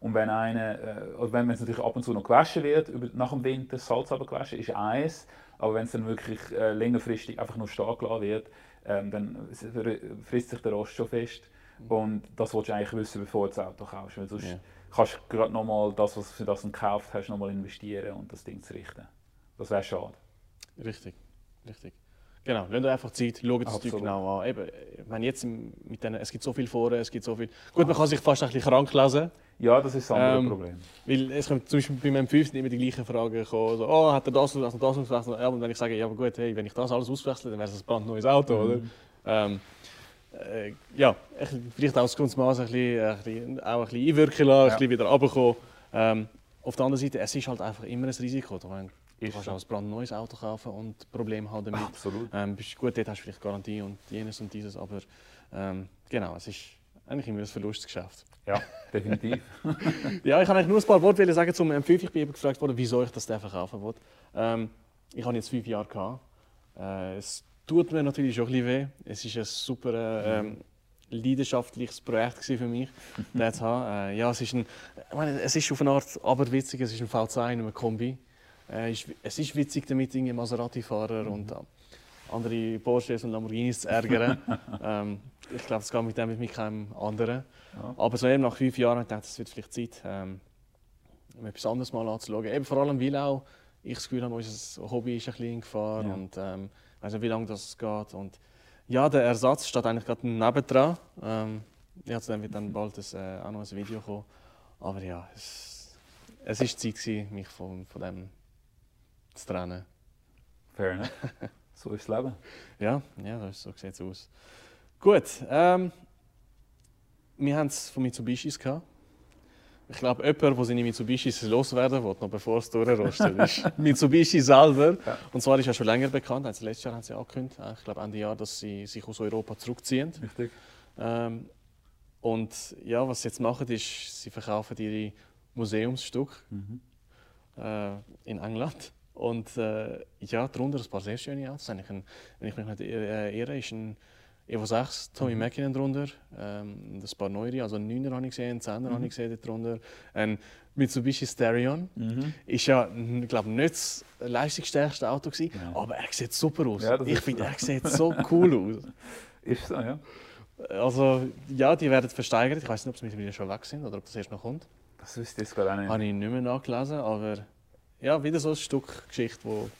Speaker 2: Und wenn eine, äh, wenn es natürlich ab und zu noch gewaschen wird, über, nach dem Winter Salz gewaschen, ist eins. Aber wenn es dann wirklich äh, längerfristig einfach nur stehen gelassen wird, ähm, dann frisst sich der Rost schon fest. Und das willst du eigentlich wissen, bevor du das Auto kaufst. Weil sonst
Speaker 1: Ja.
Speaker 2: kannst du gerade nochmal das, was du für das gekauft hast, nochmal investieren und das Ding zu richten. Das wäre schade.
Speaker 1: Richtig, richtig. Genau, lasst euch einfach Zeit, schaut das Zeug genau an. Eben, meine, jetzt mit denen, es gibt so viel Foren, es gibt so viel... Gut, man kann sich fast ein bisschen krank lesen.
Speaker 2: Ja, das ist das andere
Speaker 1: Ähm,
Speaker 2: Problem.
Speaker 1: Weil es kommt zum Beispiel bei meinem 5 immer die gleichen Fragen kommen, so, oh, hat er das und das und das ausgewechselt? Ja, und wenn ich sage, ja, aber gut, hey, wenn ich das alles auswechsle, dann wäre es ein brandneues Auto,
Speaker 2: Mhm.
Speaker 1: oder? Ähm, äh, ja, ich, vielleicht auch das Kunstmaß ein bisschen, ein bisschen, auch ein bisschen einwirken lassen,
Speaker 2: Ja.
Speaker 1: ein bisschen wieder runterkommen. Ähm, auf der anderen Seite, es ist halt einfach immer ein Risiko. Ich meine, du
Speaker 2: Ist
Speaker 1: kannst
Speaker 2: so.
Speaker 1: auch ein brandneues Auto kaufen und Probleme haben damit.
Speaker 2: Absolut.
Speaker 1: Ähm, bist gut, dort hast du vielleicht Garantie und jenes und dieses, aber ähm, genau, es ist eigentlich immer ein Verlustgeschäft.
Speaker 2: Ja, definitiv.
Speaker 1: Ja, ich kann eigentlich nur ein paar Worte sagen zum M5. Ich bin eben gefragt worden, wieso ich das verkaufen will. Ähm, ich habe jetzt fünf Jahre gehabt. Äh, es tut mir natürlich schon ein bisschen weh. Es ist ein super äh, ähm, leidenschaftliches Projekt für mich, den zu haben. Äh, ja, es ist ein, ich meine, es ist auf eine Art aberwitzig. Es ist ein V2 in einem Kombi. Äh, es ist witzig, damit irgendwie Maserati-Fahrer und äh, andere Porsches und Lamborghinis zu ärgern. ähm, ich glaube, es geht mit dem mit keinem anderen.
Speaker 2: Ja.
Speaker 1: Aber so eben nach fünf Jahren habe ich gedacht, es wird vielleicht Zeit, ähm, etwas anderes mal anzuschauen. Eben vor allem, weil auch ich das Gefühl habe, unser Hobby ist ein bisschen in Gefahr
Speaker 2: Ja.
Speaker 1: und ähm, ich weiß nicht, wie lange das geht. Und ja, der Ersatz steht eigentlich gerade nebendran. Ähm, ja, zu dem wird dann bald ein, äh, auch noch ein Video kommen. Aber ja, es, ist Zeit gewesen, mich von, von dem zu trennen.
Speaker 2: Fair enough. So ist das Leben.
Speaker 1: Ja, ja das, so sieht es aus. Gut, ähm, wir haben es von Mitsubishis gehabt. Ich glaube, jemand, der seine Mitsubishis loswerden will, noch bevor es durchrostet, ist Mitsubishi selber.
Speaker 2: Ja.
Speaker 1: Und zwar ist ja schon länger bekannt. Also letztes Jahr haben sie angekündigt, äh, ich glaube Ende Jahr, dass sie sich aus Europa zurückziehen.
Speaker 2: Richtig.
Speaker 1: Ähm, und ja, was sie jetzt machen, ist, sie verkaufen ihre Museumsstücke
Speaker 2: Mhm.
Speaker 1: äh, in England. Und äh, ja, darunter ein paar sehr schöne Autos. Eigentlich ein, wenn ich mich nicht irre, ist ein Evo 6 Tommy
Speaker 2: Mhm.
Speaker 1: Mäkinen drunter. Ähm, ein paar neuere, also einen 9er habe ich gesehen, einen 10er
Speaker 2: Mhm.
Speaker 1: habe ich gesehen drunter. Ein Mitsubishi Starion.
Speaker 2: Mhm.
Speaker 1: Ist ja, ich glaube nicht das leistungsstärkste Auto gewesen,
Speaker 2: Nein.
Speaker 1: aber er sieht super aus.
Speaker 2: Ja, das
Speaker 1: ich finde, er sieht so cool aus.
Speaker 2: Ist so, ja.
Speaker 1: Also ja, die werden versteigert. Ich weiß nicht, ob sie mittlerweile schon weg sind oder ob das erst noch kommt.
Speaker 2: Das wüsste ich jetzt auch nicht.
Speaker 1: Habe ich nicht mehr nachgelesen, aber ja, wieder so ein Stück Geschichte, wo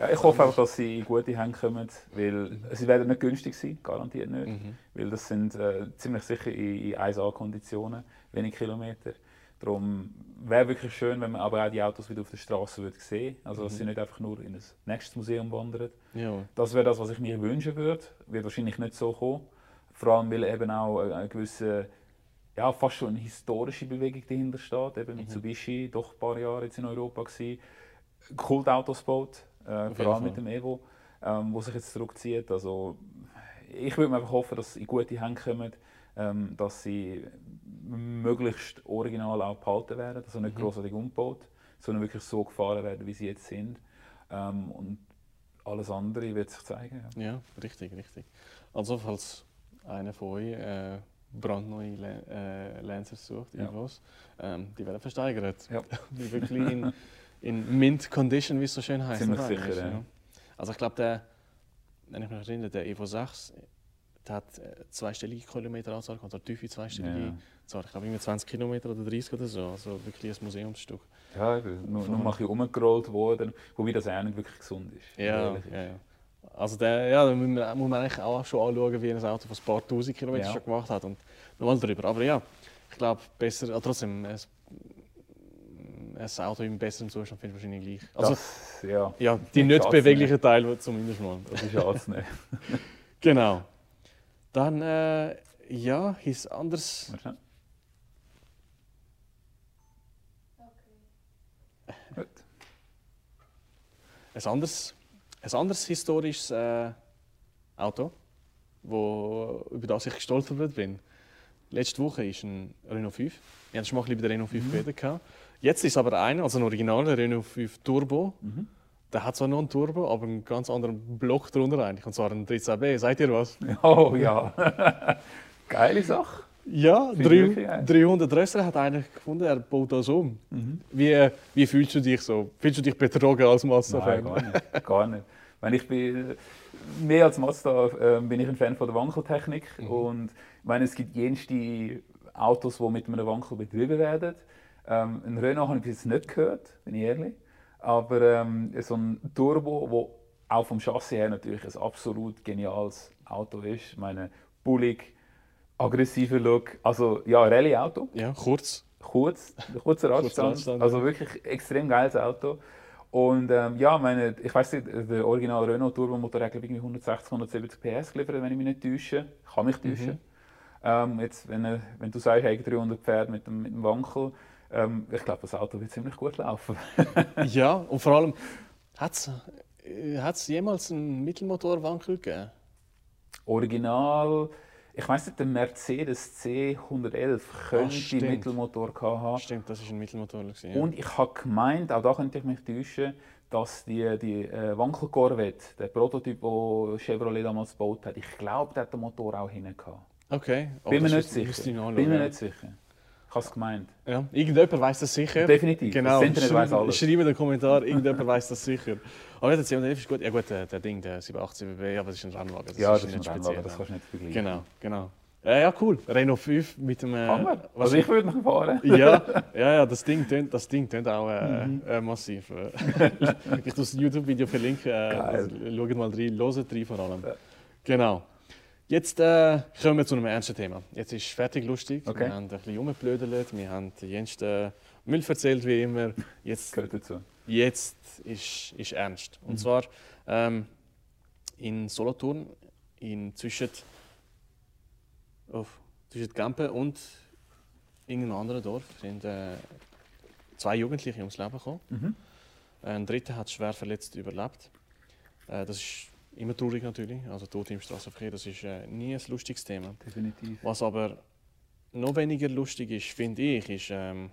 Speaker 2: Ja, ich hoffe einfach, dass sie in gute Hände kommen, weil sie werden nicht günstig sein, garantiert nicht.
Speaker 1: Mhm.
Speaker 2: Weil das sind äh, ziemlich sicher in, in 1A-Konditionen, wenig Kilometer. Darum wäre wirklich schön, wenn man aber auch die Autos wieder auf der Straße würde sehen Also, dass sie nicht einfach nur in ein nächstes Museum wandern.
Speaker 1: ja,
Speaker 2: Das wäre das, was ich mir wünschen würde. Wird wahrscheinlich nicht so kommen. Vor allem, weil eben auch eine gewisse, ja, fast schon eine historische Bewegung dahinter steht. Eben Mitsubishi, doch ein paar Jahre jetzt in Europa gewesen. Kultautos baut, äh, vor allem mit dem Evo, ähm, wo sich jetzt zurückzieht. Also, ich würde mir einfach hoffen, dass sie in gute Hände kommen, ähm, dass sie möglichst original auch behalten werden, also nicht mhm. großartig umgebaut, sondern wirklich so gefahren werden, wie sie jetzt sind. Ähm, und alles andere wird sich zeigen.
Speaker 1: Ja, ja richtig, richtig. Also falls einer von euch äh, brandneue äh, Lancers sucht, ja. ähm, die werden versteigert. Ja. die wirklich in, in Mint Condition, wie es so schön heißt.
Speaker 2: Ziemlich sicher, ja.
Speaker 1: ja. Also ich glaube, der, wenn ich mich erinnere, der Evo 6, der hat äh, zweistellige Kilometeranzahl, also tiefe zweistellige ja. Zahl. Ich glaube, 20 Kilometer oder 30 oder so. Also wirklich ein Museumsstück.
Speaker 2: Ja, eben. Nur, nur mal ein umgerollt worden, wobei das auch nicht wirklich gesund ist.
Speaker 1: Ja, ja, ja. Also der, ja, da muss man, eigentlich auch schon anschauen, wie ein Auto von ein paar tausend Kilometer ja. schon gemacht hat und nochmal darüber. Aber ja, ich glaube, besser, trotzdem, ein, ein Auto im besseren Zustand finde ich wahrscheinlich gleich. Also,
Speaker 2: das, ja,
Speaker 1: ja, die nicht beweglichen Teile zumindest mal.
Speaker 2: Das ist ja anzunehmen.
Speaker 1: genau. Dann, äh, ja, ist anders. Okay. Gut. Ein anderes, ein anderes historisches äh, Auto, wo, über das ich gestolpert bin. Letzte Woche ist ein Renault 5. Wir haben schon mal über den Renault 5 mhm. geredet. Jetzt ist aber einer, also ein originaler Renault 5 Turbo. Mhm. Der hat zwar noch einen Turbo, aber einen ganz anderen Block drunter eigentlich. Und zwar einen 13B. Seid ihr was?
Speaker 2: Oh ja. Geile Sache.
Speaker 1: Ja, 3, 300 Rösser hat einer gefunden, er baut das um. Mhm. Wie, wie fühlst du dich so? Fühlst du dich betrogen als Mazda-Fan?
Speaker 2: Nein, gar nicht. gar nicht. Wenn ich bin, mehr als Mazda äh, bin ich ein Fan von der Wankeltechnik. Mhm. Und ich meine, es gibt jenste Autos, die mit einem Wankel betrieben werden. Ähm, ein Renault habe ich bis jetzt nicht gehört, bin ich ehrlich. Aber ähm, so ein Turbo, wo auch vom Chassis her natürlich ein absolut geniales Auto ist. Ich meine, bullig, aggressiver Look. Also ja, Rallye-Auto.
Speaker 1: Ja, kurz.
Speaker 2: Kurz, kurzer Radstand. also wirklich extrem geiles Auto. Und ähm, ja, meine, ich weiß nicht, der Original Renault Turbomotor hat irgendwie 160, 170 PS geliefert, wenn ich mich nicht täusche. Ich kann mich täuschen. Mhm. Ähm, jetzt, wenn, wenn du sagst, hey, 300 Pferde mit dem, mit dem Wankel, ähm, ich glaube, das Auto wird ziemlich gut laufen.
Speaker 1: ja, und vor allem, hat es äh, jemals einen Mittelmotorwankel gegeben?
Speaker 2: Original, ich weiß nicht, der Mercedes C111 könnte ah, Mittelmotor haben.
Speaker 1: Stimmt, das ist ein Mittelmotor.
Speaker 2: Gewesen, ja. Und ich habe gemeint, auch da könnte ich mich täuschen, dass die, die äh, Wankel Corvette, der Prototyp, den Chevrolet damals gebaut hat, ich glaube, der hat den Motor auch hinten gehabt.
Speaker 1: Okay.
Speaker 2: Oh, Bin mir nicht sicher. Bin mir nicht sicher. Ich habe es gemeint.
Speaker 1: Ja, irgendjemand weiß das sicher.
Speaker 2: Definitiv.
Speaker 1: Genau. Das Internet weiß alles. Schreibe in den Kommentar, irgendjemand weiß das sicher. Aber der C111 ist gut. Ja gut, der, der Ding, der 787 BB, aber das ist ein Rennwagen. Das
Speaker 2: ja, ist das ist ein Rennwagen, das kannst du nicht vergleichen.
Speaker 1: Genau, genau. Ja, ja, cool. Renault 5 mit dem. Äh,
Speaker 2: also ich würde noch fahren.
Speaker 1: ja, ja, ja, das Ding tönt, das Ding tönt auch äh, mhm. äh, massiv. ich tue das YouTube-Video verlinken. Äh, also, schaut mal rein, loset rein vor allem. Ja. Genau. Jetzt äh, kommen wir zu einem ernsten Thema. Jetzt ist fertig lustig. Okay. Wir haben ein bisschen rumgeblödelt, wir haben den jensten Müll erzählt, wie immer. Jetzt,
Speaker 2: Gehört dazu.
Speaker 1: Jetzt ist, ist ernst. Und mhm. zwar ähm, in Solothurn, in zwischen, oh, zwischen Gampe und irgendeinem anderen Dorf, sind äh, zwei Jugendliche ums Leben gekommen. Mhm. Ein dritter hat schwer verletzt überlebt. Äh, das ist immer traurig natürlich. Also Tod im Straßenverkehr, das ist äh, nie ein lustiges Thema.
Speaker 2: Definitiv.
Speaker 1: Was aber noch weniger lustig ist, finde ich, ist, ähm,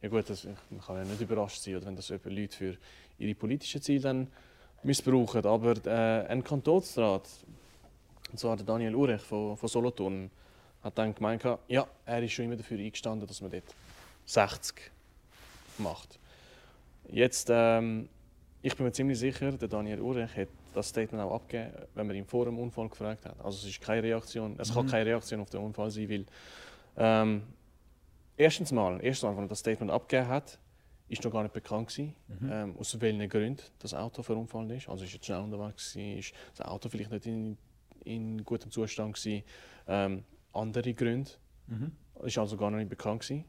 Speaker 1: ja gut, das, man kann ja nicht überrascht sein, oder wenn das Leute für ihre politischen Ziele dann missbrauchen. Aber äh, ein Kantonsrat, und zwar der Daniel Urech von, von Solothurn, hat dann gemeint, ja, er ist schon immer dafür eingestanden, dass man dort 60 macht. Jetzt, ähm, ich bin mir ziemlich sicher, der Daniel Urech hat das Statement auch abgeben, wenn man ihn vor dem Unfall gefragt hat. Also es ist keine Reaktion, es mhm. kann keine Reaktion auf den Unfall sein, weil ähm, erstens mal, erstens mal, als er das Statement abgegeben hat, ist noch gar nicht bekannt gewesen, mhm. ähm, aus welchen Gründen das Auto verunfallt ist. Also ist es schnell unterwegs gewesen, ist das Auto vielleicht nicht in, in gutem Zustand gewesen, ähm, andere Gründe mhm. ist also gar noch nicht bekannt gewesen.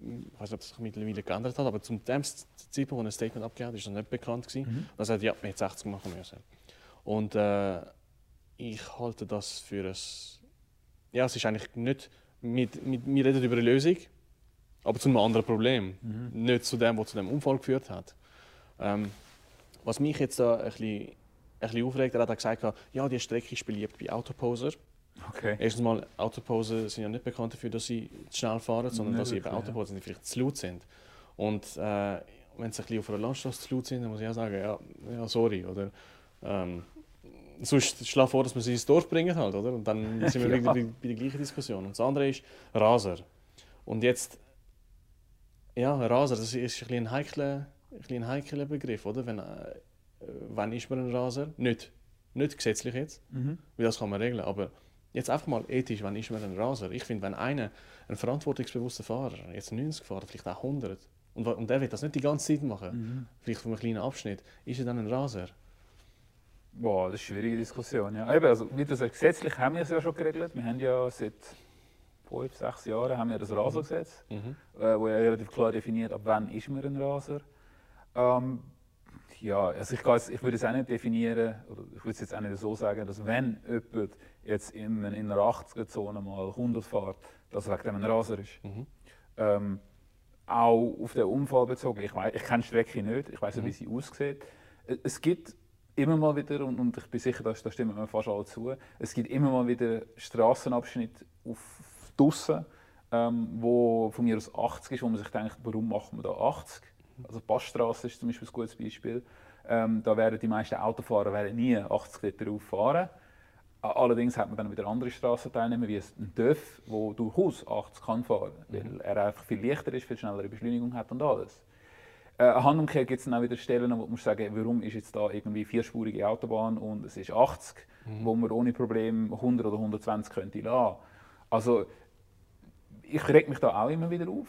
Speaker 1: Ich weiß nicht, ob sich mittlerweile geändert hat, aber zum dem Zeitpunkt, wo ein Statement abgegeben hat, ist das nicht bekannt gewesen. Mhm. Er sagt, ja, wir hätten 60 machen müssen. Und äh, ich halte das für ein, ja, es ist eigentlich nicht, mit, mit, wir reden über eine Lösung, aber zu einem anderen Problem, mhm. nicht zu dem, was zu dem Unfall geführt hat. Ähm, was mich jetzt da ein bisschen, ein bisschen aufregt, er hat gesagt, ja, die Strecke ist beliebt bei Autoposer.
Speaker 2: Okay.
Speaker 1: Erstens mal, Autopausen sind ja nicht bekannt dafür, dass sie zu schnell fahren, sondern
Speaker 2: Nicht
Speaker 1: dass sie eben
Speaker 2: wirklich, ja.
Speaker 1: Autopausen sind, die vielleicht zu laut sind. Und äh, wenn sie ein bisschen auf einer Landstraße zu laut sind, dann muss ich auch sagen, ja, ja sorry. Oder, ähm, sonst schlage vor, dass wir sie ins Dorf bringen halt, oder? Und dann sind wir
Speaker 2: Ja.
Speaker 1: wieder bei, bei der gleichen Diskussion. Und das andere ist Raser. Und jetzt, ja, Raser, das ist ein ein heikler, ein heikler Begriff, oder? Wenn, äh, wann ist man ein Raser? Nicht, nicht gesetzlich jetzt,
Speaker 2: Mhm.
Speaker 1: weil das kann man regeln, aber jetzt einfach mal ethisch, wann ist man ein Raser? Ich finde, wenn einer, ein verantwortungsbewusster Fahrer, jetzt 90 fährt, vielleicht auch 100, und, und der will das nicht die ganze Zeit machen,
Speaker 2: Mhm.
Speaker 1: vielleicht von einem kleinen Abschnitt, ist er dann ein Raser?
Speaker 2: Boah, das ist eine schwierige Diskussion. Ja. Eben, also, wie sagst, gesetzlich haben wir es ja schon geregelt. Wir haben ja seit fünf, sechs Jahren haben wir das Rasergesetz,
Speaker 1: Mhm.
Speaker 2: äh, wo ja relativ klar definiert, ab wann ist man ein Raser. Ähm, ja, also ich, jetzt, ich würde es auch nicht definieren, oder ich würde es jetzt auch nicht so sagen, dass wenn jemand jetzt in, in einer 80er-Zone mal 100 fährt, dass wegen dem ein Raser ist.
Speaker 1: Mhm.
Speaker 2: Ähm, auch auf den Unfall bezogen. Ich, weiss, ich kenne die Strecke nicht, ich weiß nicht, wie sie aussieht. E- Es gibt immer mal wieder, und, und ich bin sicher, da stimmen wir fast alle zu, es gibt immer mal wieder Straßenabschnitte auf draussen, ähm, wo von mir aus 80 ist, wo man sich denkt, warum machen wir da 80? Also die Passstraße ist zum Beispiel ein gutes Beispiel. Ähm, da werden die meisten Autofahrer werden nie 80 dort drauf fahren. A- Allerdings hat man dann wieder andere Straßenteilnehmer, wie ein Dörf, wo durchaus 80 kann fahren, weil er einfach viel leichter ist, viel schnellere Beschleunigung hat und alles. Äh, Handumkehrt gibt es dann auch wieder Stellen, wo man sagen warum ist jetzt da irgendwie vierspurige Autobahn und es ist 80, wo man ohne Problem 100 oder 120 könnte lassen. Also ich reg mich da auch immer wieder auf.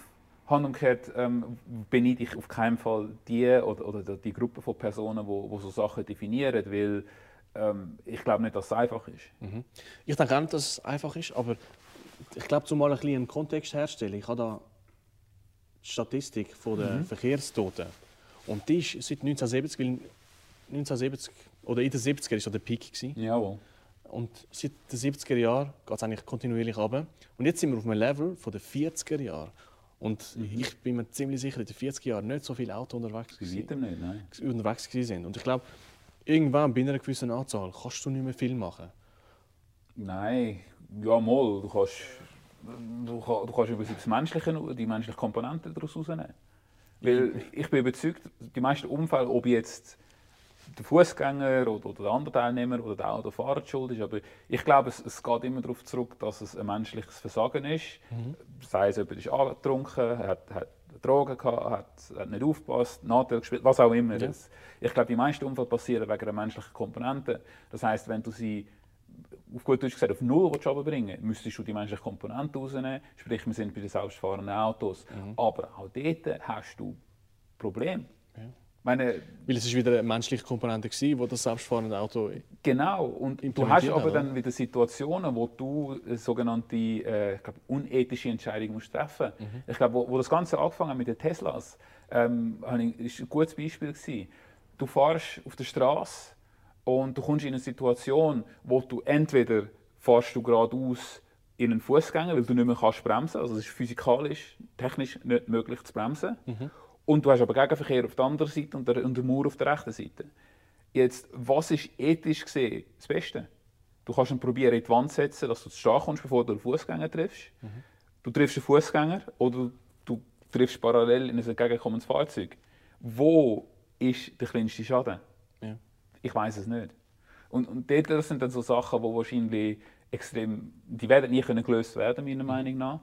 Speaker 2: Handumkehrt ähm, beneide ich auf keinen Fall die oder, oder die Gruppe von Personen, die wo, wo so Sachen definieren, weil ähm, ich glaube nicht, dass es einfach ist.
Speaker 1: Mhm. Ich denke auch nicht, dass es einfach ist, aber ich glaube, zumal ein bisschen einen Kontext herstellen. Ich habe da die Statistik von
Speaker 2: Mhm.
Speaker 1: der Verkehrstoten. Und die ist seit 1970, weil 1970 oder in den 70er war der Peak. Gewesen.
Speaker 2: Jawohl.
Speaker 1: Und seit den 70er Jahren geht es eigentlich kontinuierlich runter. Und jetzt sind wir auf einem Level von den 40er Jahren. Und
Speaker 2: Mhm.
Speaker 1: ich bin mir ziemlich sicher, dass in den 40er Jahren nicht so viele Autos unterwegs waren
Speaker 2: nicht,
Speaker 1: unterwegs sind. Und ich glaube, irgendwann bei einer gewissen Anzahl kannst du nicht mehr viel machen.
Speaker 2: Nein, ja mal, du kannst, du, du kannst über das Menschliche, die menschliche Komponente daraus herausnehmen. Weil ich bin überzeugt, die meisten Unfälle, ob jetzt der Fußgänger oder, oder der andere Teilnehmer oder der Autofahrer schuld ist, aber ich glaube, es, es geht immer darauf zurück, dass es ein menschliches Versagen ist. Sei es, jemand ist angetrunken, hat, hat Drogen gehabt, hat, hat nicht aufgepasst, Nachteil gespielt, was auch immer.
Speaker 1: Ja.
Speaker 2: Das, ich glaube, die meisten Unfälle passieren wegen einer menschlichen Komponente. Das heißt, wenn du sie auf gut Deutsch gesagt auf Null willst runterbringen müsstest du die menschliche Komponente rausnehmen. Sprich, wir sind bei den selbstfahrenden Autos. Aber auch dort hast du Probleme. Meine,
Speaker 1: Weil es ist wieder eine menschliche Komponente war, wo das selbstfahrende Auto
Speaker 2: Genau, und du hast aber dann wieder Situationen, wo du äh, sogenannte äh, ich glaub, unethische Entscheidungen musst treffen musst. Ich glaube, wo, wo das Ganze angefangen hat mit den Teslas, ähm, ist ein gutes Beispiel. Gewesen. Du fährst auf der Straße und du kommst in eine Situation, wo du entweder fährst du geradeaus in einen Fußgänger, weil du nicht mehr kannst bremsen, also es ist physikalisch, technisch nicht möglich zu bremsen. Und du hast aber Gegenverkehr auf der anderen Seite und der, und der Mauer auf der rechten Seite. Jetzt, was ist ethisch gesehen das Beste? Du kannst ihn probieren in die Wand zu setzen, dass du zu stehen kommst, bevor du einen Fußgänger triffst. Du triffst einen Fußgänger oder du triffst parallel in ein entgegenkommendes Fahrzeug. Wo ist der kleinste Schaden?
Speaker 1: Ja.
Speaker 2: Ich weiß es nicht. Und, und dort, das sind dann so Sachen, die wahrscheinlich extrem, die werden nie können gelöst werden, meiner Meinung nach.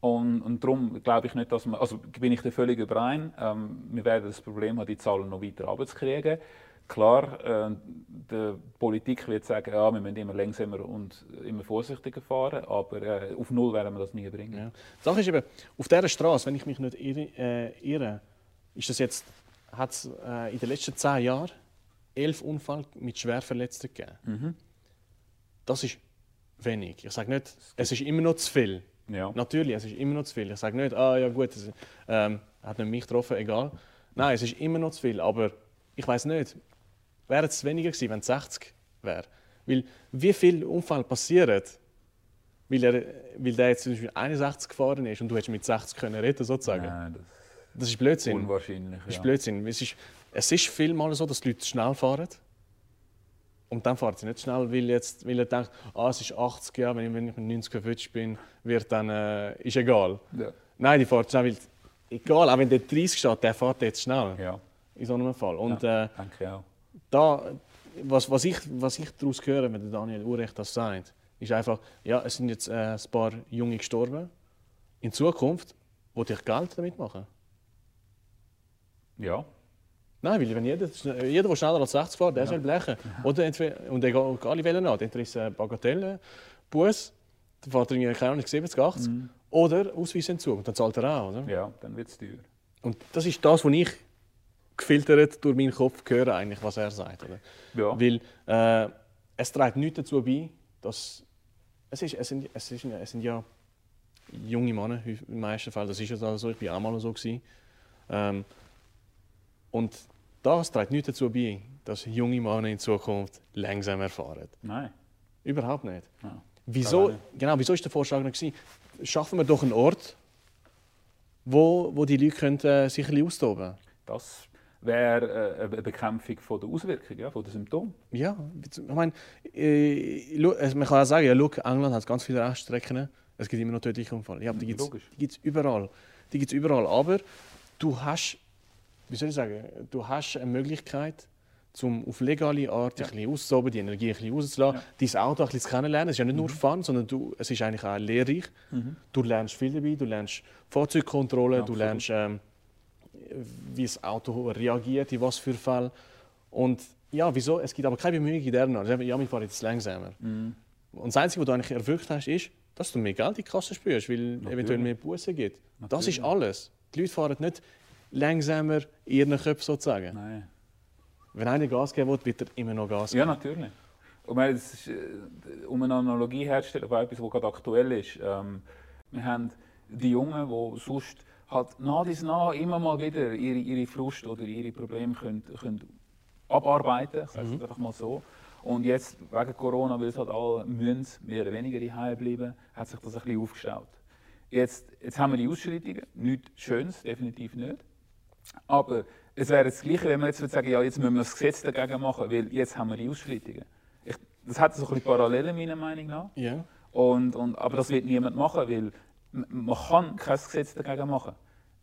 Speaker 2: Und, und darum glaube ich nicht, dass man, also bin ich da völlig überein, ähm, wir werden das Problem haben, die Zahlen noch weiter runterzukriegen. Klar, äh, die Politik wird sagen, ja, wir müssen immer langsamer und immer vorsichtiger fahren, aber äh, auf Null werden wir das nie bringen.
Speaker 1: Ja. Die Sache ist eben, auf dieser Straße, wenn ich mich nicht irre, äh, irre ist das jetzt, hat es äh, in den letzten zehn Jahren elf Unfälle mit Schwerverletzten gegeben.
Speaker 2: Mhm.
Speaker 1: Das ist wenig. Ich sage nicht, es ist immer noch zu viel.
Speaker 2: Ja.
Speaker 1: Natürlich, es ist immer noch zu viel. Ich sage nicht, ah ja gut, es ähm, hat nicht mich getroffen, egal. Nein, es ist immer noch zu viel. Aber ich weiß nicht, wäre es weniger gewesen, wenn es 60 wäre? Weil wie viele Unfälle passieren, weil, er, weil der jetzt zum Beispiel 61 gefahren ist und du hättest mit 60 können retten sozusagen.
Speaker 2: Nein, das
Speaker 1: Das ist Blödsinn.
Speaker 2: unwahrscheinlich.
Speaker 1: Das ist. Blödsinn. Es ist, es ist vielmal so, dass die Leute schnell fahren. Und dann fährt sie nicht schnell, weil, jetzt, weil er denkt, ah, es ist 80, ja, wenn ich, wenn ich mit 90 verwünscht bin, wird dann, äh, ist egal.
Speaker 2: Ja.
Speaker 1: Nein, die fährt schnell, weil, egal, auch wenn der 30 steht, der fährt jetzt schnell.
Speaker 2: Ja,
Speaker 1: In so einem Fall. Und
Speaker 2: ja,
Speaker 1: äh,
Speaker 2: denke ich auch.
Speaker 1: da, was, was, ich, was ich daraus höre, wenn Daniel Urecht das sagt, ist einfach, ja, es sind jetzt äh, ein paar Junge gestorben. In Zukunft will ich Geld damit machen.
Speaker 2: Ja,
Speaker 1: Nein, weil wenn jeder, jeder der schneller als 60 fährt, der soll blechen. Oder entweder, und geht alle Wellen an. Entweder ist es ein Bagatelle-Bus, der fährt irgendwie, keine Ahnung, 70, 80. Oder Ausweisentzug, und dann zahlt er auch. Oder?
Speaker 2: ja, dann wird es teuer.
Speaker 1: Und das ist das, was ich gefiltert durch meinen Kopf höre, eigentlich, was er sagt. Oder?
Speaker 2: Ja,
Speaker 1: Weil äh, es trägt nichts dazu bei, dass. Es, ist, es, sind, es, ist, es sind ja junge Männer im meisten Fall. Das ist ja so. Ich war auch mal so. Gewesen. Ähm, und das trägt nichts dazu bei, dass junge Männer in Zukunft langsamer fahren.
Speaker 2: nein.
Speaker 1: Überhaupt nicht.
Speaker 2: Ja. auch
Speaker 1: Wieso, genau, wieso ist der Vorschlag noch gewesen? Schaffen wir doch einen Ort, wo, wo die Leute können, äh, sich ein bisschen austoben
Speaker 2: Das wäre äh, eine Bekämpfung von der Auswirkungen, ja, von den Symptomen.
Speaker 1: Ja, ich meine, äh, also man kann auch sagen, ja, schau, England hat ganz viele Raststrecken, es gibt immer noch tödliche Unfälle. Ja, die gibt es überall. Die gibt's überall. Aber du hast, wie soll ich sagen, du hast eine Möglichkeit, um auf legale Art
Speaker 2: Ja.
Speaker 1: ein bisschen auszutoben, die Energie ein bisschen rauszulassen, dein Auto ein bisschen kennenlernen. Es ist ja nicht nur Fun, sondern du, es ist eigentlich auch lehrreich. Du lernst viel dabei, du lernst Fahrzeugkontrolle, du
Speaker 2: Absolut.
Speaker 1: lernst, ähm, wie das Auto reagiert, in was für Fall. Und ja, wieso? Es gibt aber keine Bemühungen in der Art. Ja, wir fahren jetzt langsamer. Und das Einzige, was du eigentlich erwirkt hast, ist, dass du mehr Geld in die Kasse spürst, weil eventuell mehr Bussen gibt. Das ist
Speaker 2: Natürlich.
Speaker 1: alles. Die Leute fahren nicht langsamer in ihren Köpfen sozusagen.
Speaker 2: Nein.
Speaker 1: Wenn einer Gas geben will, wird er immer noch Gas
Speaker 2: Ja,
Speaker 1: geben.
Speaker 2: natürlich. Und meine, ist, äh, um eine Analogie herzustellen, auf etwas, was gerade aktuell ist. Ähm, wir haben die Jungen, die sonst halt nach dies nach immer mal wieder ihre, ihre Frust oder ihre Probleme können, können abarbeiten Ich sage es einfach mal so. Und jetzt, wegen Corona, weil es halt alle müssen, mehr oder weniger daheim bleiben, hat sich das ein bisschen aufgestaut. Jetzt, jetzt haben wir die Ausschreitungen. Nichts Schönes, definitiv nicht. Aber es wäre das Gleiche, wenn wir jetzt würde sagen, ja, jetzt müssen wir das Gesetz dagegen machen, weil jetzt haben wir die Ausschreitungen. Ich, das hat so ein bisschen Parallelen, meiner Meinung nach.
Speaker 1: Ja.
Speaker 2: Und, und, aber das wird niemand machen, weil man kann kein Gesetz dagegen machen.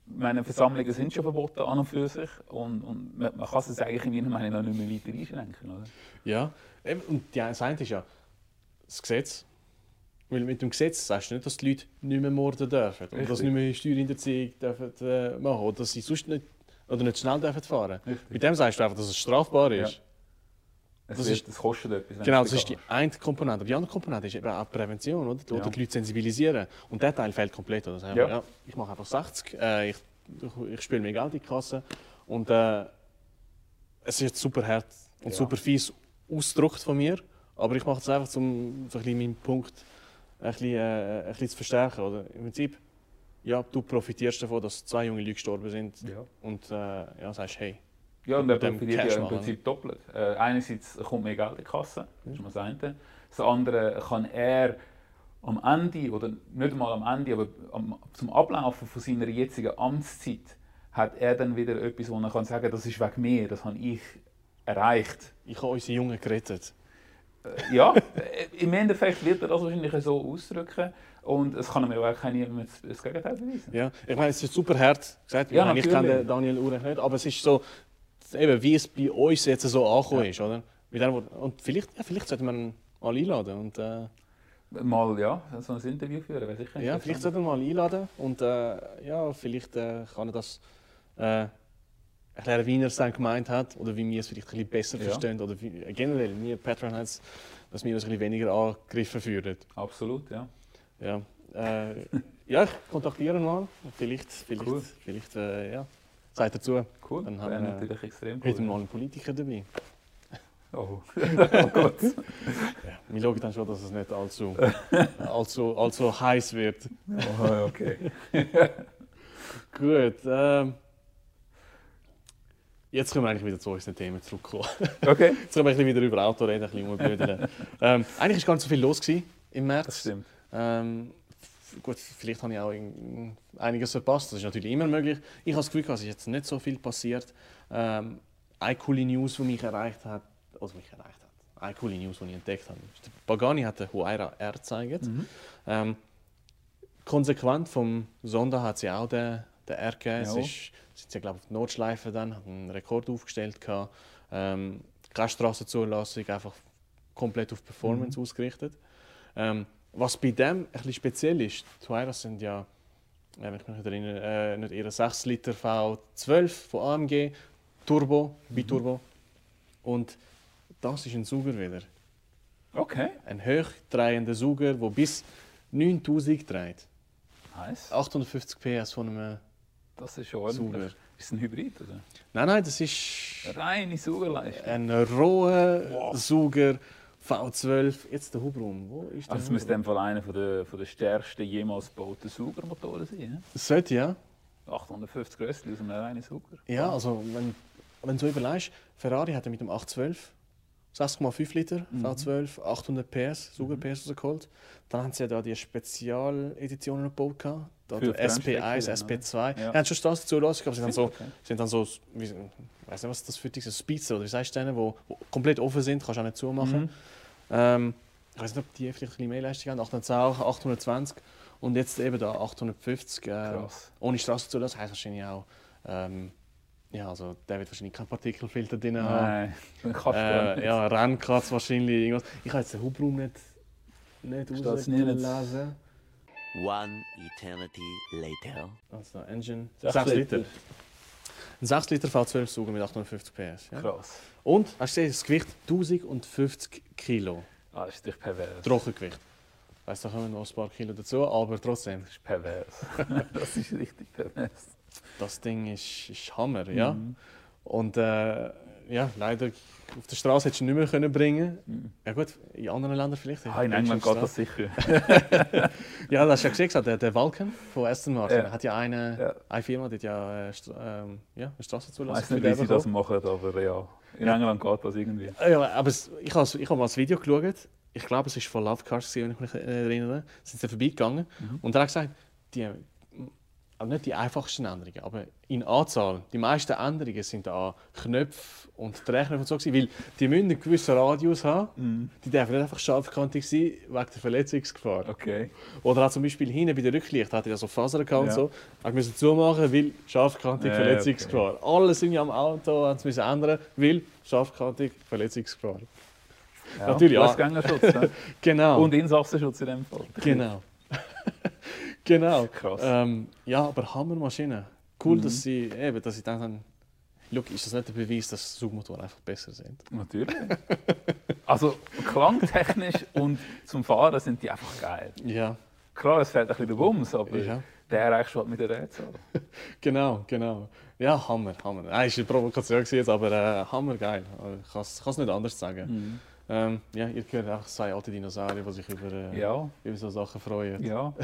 Speaker 2: Meine Versammlungen sind schon verboten an und für sich und, und man, man kann es eigentlich in meiner Meinung nach nicht mehr weiter einschränken. Oder?
Speaker 1: Ja. Und das eine ist ja das Gesetz. Weil mit dem Gesetz sagst du nicht, dass die Leute nicht mehr morden dürfen. Oder dass
Speaker 2: Richtig.
Speaker 1: sie nicht mehr Steuerhinterziehung dürfen, äh, machen Oder dass sie sonst nicht, oder nicht schnell dürfen fahren
Speaker 2: Richtig.
Speaker 1: Mit dem sagst du einfach, dass es strafbar ist.
Speaker 2: Es
Speaker 1: Das
Speaker 2: wird,
Speaker 1: ist-
Speaker 2: das kostet etwas.
Speaker 1: Genau,
Speaker 2: es
Speaker 1: das ist die eine Komponente. Aber die andere Komponente ist eben auch Prävention, oder? Oder
Speaker 2: Ja.
Speaker 1: die Leute sensibilisieren. Und der Teil fehlt komplett. Oder? Sagen,
Speaker 2: Ja.
Speaker 1: ja. ich mache einfach 60, äh, ich, ich spiele mir Geld in die Kasse. Und äh, es ist super hart und
Speaker 2: Ja.
Speaker 1: super fies ausgedrückt von mir. Aber ich mache es einfach, um so ein bisschen meinen Punkt ein bisschen, äh, ein bisschen zu verstärken. Oder? Im Prinzip, ja, du profitierst davon, dass zwei junge Leute gestorben sind.
Speaker 2: Ja.
Speaker 1: Und äh, ja, sagst, hey,
Speaker 2: Ja, und er profitiert
Speaker 1: Cash
Speaker 2: ja im
Speaker 1: machen,
Speaker 2: Prinzip doppelt. Äh, einerseits kommt mehr Geld in die Kasse, das ist mal das eine. Das andere kann er am Ende, oder nicht mal am Ende, aber am, zum Ablaufen von seiner jetzigen Amtszeit, hat er dann wieder etwas, wo er kann sagen das ist wegen mir, das habe ich erreicht.
Speaker 1: ich habe unsere Jungen gerettet.
Speaker 2: Äh, ja, im Endeffekt wird er das wahrscheinlich so ausdrücken und es kann mir auch keiner mehr das- Gegenteil beweisen.
Speaker 1: Ja, ich meine, es ist super hart gesagt.
Speaker 2: Ja,
Speaker 1: ich, ich kenne Daniel Urecht nicht, aber es ist so, eben, wie es bei uns jetzt so angekommen
Speaker 2: Ja.
Speaker 1: ist, oder? Und vielleicht, ja, vielleicht sollte man ihn mal einladen und äh,
Speaker 2: Mal ja, so ein Interview führen, wäre sicher
Speaker 1: ja, vielleicht sollte man mal einladen und äh, ja, vielleicht äh, kann er das äh, erklären, wie er es dann gemeint hat oder wie wir es vielleicht ein bisschen besser
Speaker 2: Ja.
Speaker 1: verstehen oder wie, generell wir Patronheads, dass wir uns ein bisschen weniger angegriffen fühlen.
Speaker 2: Absolut, ja.
Speaker 1: Ja, äh, ja ich kontaktiere ihn mal, vielleicht, vielleicht,
Speaker 2: Cool.
Speaker 1: vielleicht, äh, ja, sagt dazu.
Speaker 2: Cool,
Speaker 1: Dann haben wir-
Speaker 2: natürlich extrem
Speaker 1: Heute
Speaker 2: cool.
Speaker 1: mal einen Politiker dabei.
Speaker 2: Oh. oh Gott.
Speaker 1: Wir schauen dann schon, dass es nicht allzu, allzu, allzu heiß wird.
Speaker 2: Oh, okay.
Speaker 1: Gut. Ähm, jetzt können wir eigentlich wieder zu unseren Themen zurückkommen.
Speaker 2: Okay,
Speaker 1: Jetzt können wir wieder über Auto reden, ein bisschen umblödeln. ähm, eigentlich war gar nicht so viel los im März.
Speaker 2: das stimmt.
Speaker 1: Ähm, gut, vielleicht habe ich auch in- einiges verpasst. Das ist natürlich immer möglich. Ich habe das Gefühl, es ist jetzt nicht so viel passiert. Ähm, eine coole News, die mich erreicht hat, also mich erreicht hat, eine coole News, die ich entdeckt habe. Pagani hat den Huayra R gezeigt. Mhm. Ähm, konsequent vom Sonda hat sie auch den, den R gegeben. Es ist, sind ja, glaube auf die Nordschleife dann, hat einen Rekord aufgestellt. Gehabt. Ähm, keine Strassenzulassung, einfach komplett auf Performance mhm. ausgerichtet. Ähm, was bei dem ein bisschen speziell ist, die Huayras sind ja, äh, wenn ich mich nicht erinnere, äh, nicht ihre 6 Liter V12 von AMG, Turbo, mhm. Biturbo. Und das ist ein Sauger wieder.
Speaker 2: Okay.
Speaker 1: Ein hochdrehender Sauger, der bis 9000 dreht.
Speaker 2: Nice.
Speaker 1: 850 PS von einem
Speaker 2: Das ist ordentlich.
Speaker 1: Sauger.
Speaker 2: Ist ein Hybrid, oder?
Speaker 1: Nein, nein, das ist
Speaker 2: Reine Saugerleistung.
Speaker 1: ein roher
Speaker 2: Wow.
Speaker 1: Sauger V12. Jetzt der Hubraum. Wo ist der
Speaker 2: Also, das müsste
Speaker 1: Hubraum?
Speaker 2: dem Fall einer von der, von der stärksten jemals gebauten Saugermotoren sein. ne?
Speaker 1: Das sollte ja.
Speaker 2: 850 Röstli aus einem reinen Sauger.
Speaker 1: Ja, also wenn, wenn du so überlegst, Ferrari hat ja mit dem 812 6,5 Liter
Speaker 2: Mhm.
Speaker 1: V12, 800 PS, Sauger PS rausgeholt. Dann haben sie ja da die Spezialeditionen gebaut. Da
Speaker 2: Für
Speaker 1: der SP1,
Speaker 2: Bremsstecker,
Speaker 1: SP2.
Speaker 2: Ja.
Speaker 1: Ja. haben schon Straßen zulassen, aber sie sind dann so,
Speaker 2: Okay.
Speaker 1: sind dann so wie, ich weiß nicht, was das für dich ist, Speedster oder wie sagst du denen, wo, wo komplett offen sind, kannst du auch nicht zumachen.
Speaker 2: Mhm.
Speaker 1: Ähm, ich weiß nicht, ob die vielleicht ein bisschen mehr Leistung haben, 810, 820 und jetzt eben da 850. Äh, ohne Straßenzulassung heisst wahrscheinlich auch, ähm, ja, also der wird wahrscheinlich keinen Partikelfilter drin haben.
Speaker 2: Nein, kannst du
Speaker 1: Äh,
Speaker 2: nicht.
Speaker 1: ja, Rennkratz wahrscheinlich irgendwas. Ich habe jetzt den Hubraum nicht, nicht rausgelesen.
Speaker 3: One eternity later.
Speaker 1: Also Engine,
Speaker 2: Sechs
Speaker 1: 6
Speaker 2: Liter.
Speaker 1: Liter. Ein 6 Liter V12 Sauger mit 850 PS. Ja?
Speaker 2: Krass.
Speaker 1: Und, hast du gesehen, das Gewicht 1050 Kilo.
Speaker 2: Ah, das ist natürlich pervers.
Speaker 1: Trockengewicht. Weiss, da kommen noch ein paar Kilo dazu, aber trotzdem,
Speaker 2: Das ist pervers. das ist richtig pervers.
Speaker 1: Das Ding ist, ist Hammer, ja.
Speaker 2: Mhm.
Speaker 1: Und äh, ja, leider auf der Straße hättest du nicht mehr können bringen. Ja gut, in anderen Ländern vielleicht.
Speaker 2: Mhm. Ah, in England geht das sicher.
Speaker 1: Ja, das hast du ja gesehen, der, der Vulcan von Aston Martin
Speaker 2: Ja.
Speaker 1: hat ja eine,
Speaker 2: Ja.
Speaker 1: eine Firma, die hat ja, äh, Stra ähm, ja eine
Speaker 2: Ich
Speaker 1: Straßenzulassung
Speaker 2: weiß nicht, wie sie das machen, aber ja. In
Speaker 1: Ja.
Speaker 2: England geht das irgendwie.
Speaker 1: Ja, aber es, ich habe ich hab mal das Video geschaut. Ich glaube, es war von Love Cars, wenn ich mich erinnere. Sind sie vorbeigegangen.
Speaker 2: Mhm.
Speaker 1: Und er hat gesagt, die, also nicht die einfachsten Änderungen, aber in Anzahl, die meisten Änderungen sind an Knöpfe und Drehknöpfe und so weil die müssen einen gewissen Radius haben. Die dürfen nicht einfach scharfkantig sein, wegen der Verletzungsgefahr.
Speaker 2: Okay.
Speaker 1: Oder auch zum Beispiel hinten bei der Rücklicht hat er ja so Fasern gehabt und
Speaker 2: Ja.
Speaker 1: so. Hat müssen zumachen, weil scharfkantig
Speaker 2: Ja,
Speaker 1: Verletzungsgefahr. Alles irgendwie am Auto haben sie müssen ändern, weil scharfkantig Verletzungsgefahr.
Speaker 2: Ja.
Speaker 1: Natürlich, ja.
Speaker 2: Fußgängerschutz. ne?
Speaker 1: Genau.
Speaker 2: Und Insassenschutz in dem Fall.
Speaker 1: genau. Genau.
Speaker 2: Krass.
Speaker 1: Ähm, ja, aber Hammermaschine. Cool,
Speaker 2: Mhm.
Speaker 1: dass sie eben, dass sie dann Look, ist das nicht der Beweis, dass Zugmotoren einfach besser sind?
Speaker 2: Natürlich. Also klangtechnisch und zum Fahren sind die einfach geil.
Speaker 1: Ja,
Speaker 2: Klar, es fehlt ein bisschen der Bums, aber
Speaker 1: Ja.
Speaker 2: der erreichst du halt mit der Rätsel.
Speaker 1: genau, genau. Ja, Hammer, Hammer. Nein, ist eine Provokation jetzt, aber äh, Hammer geil. Ich kann es nicht anders sagen. Ähm, ja, ihr hört einfach zwei alte Dinosaurier, die sich über, äh,
Speaker 2: Ja,
Speaker 1: über so Sachen freuen.
Speaker 2: ja.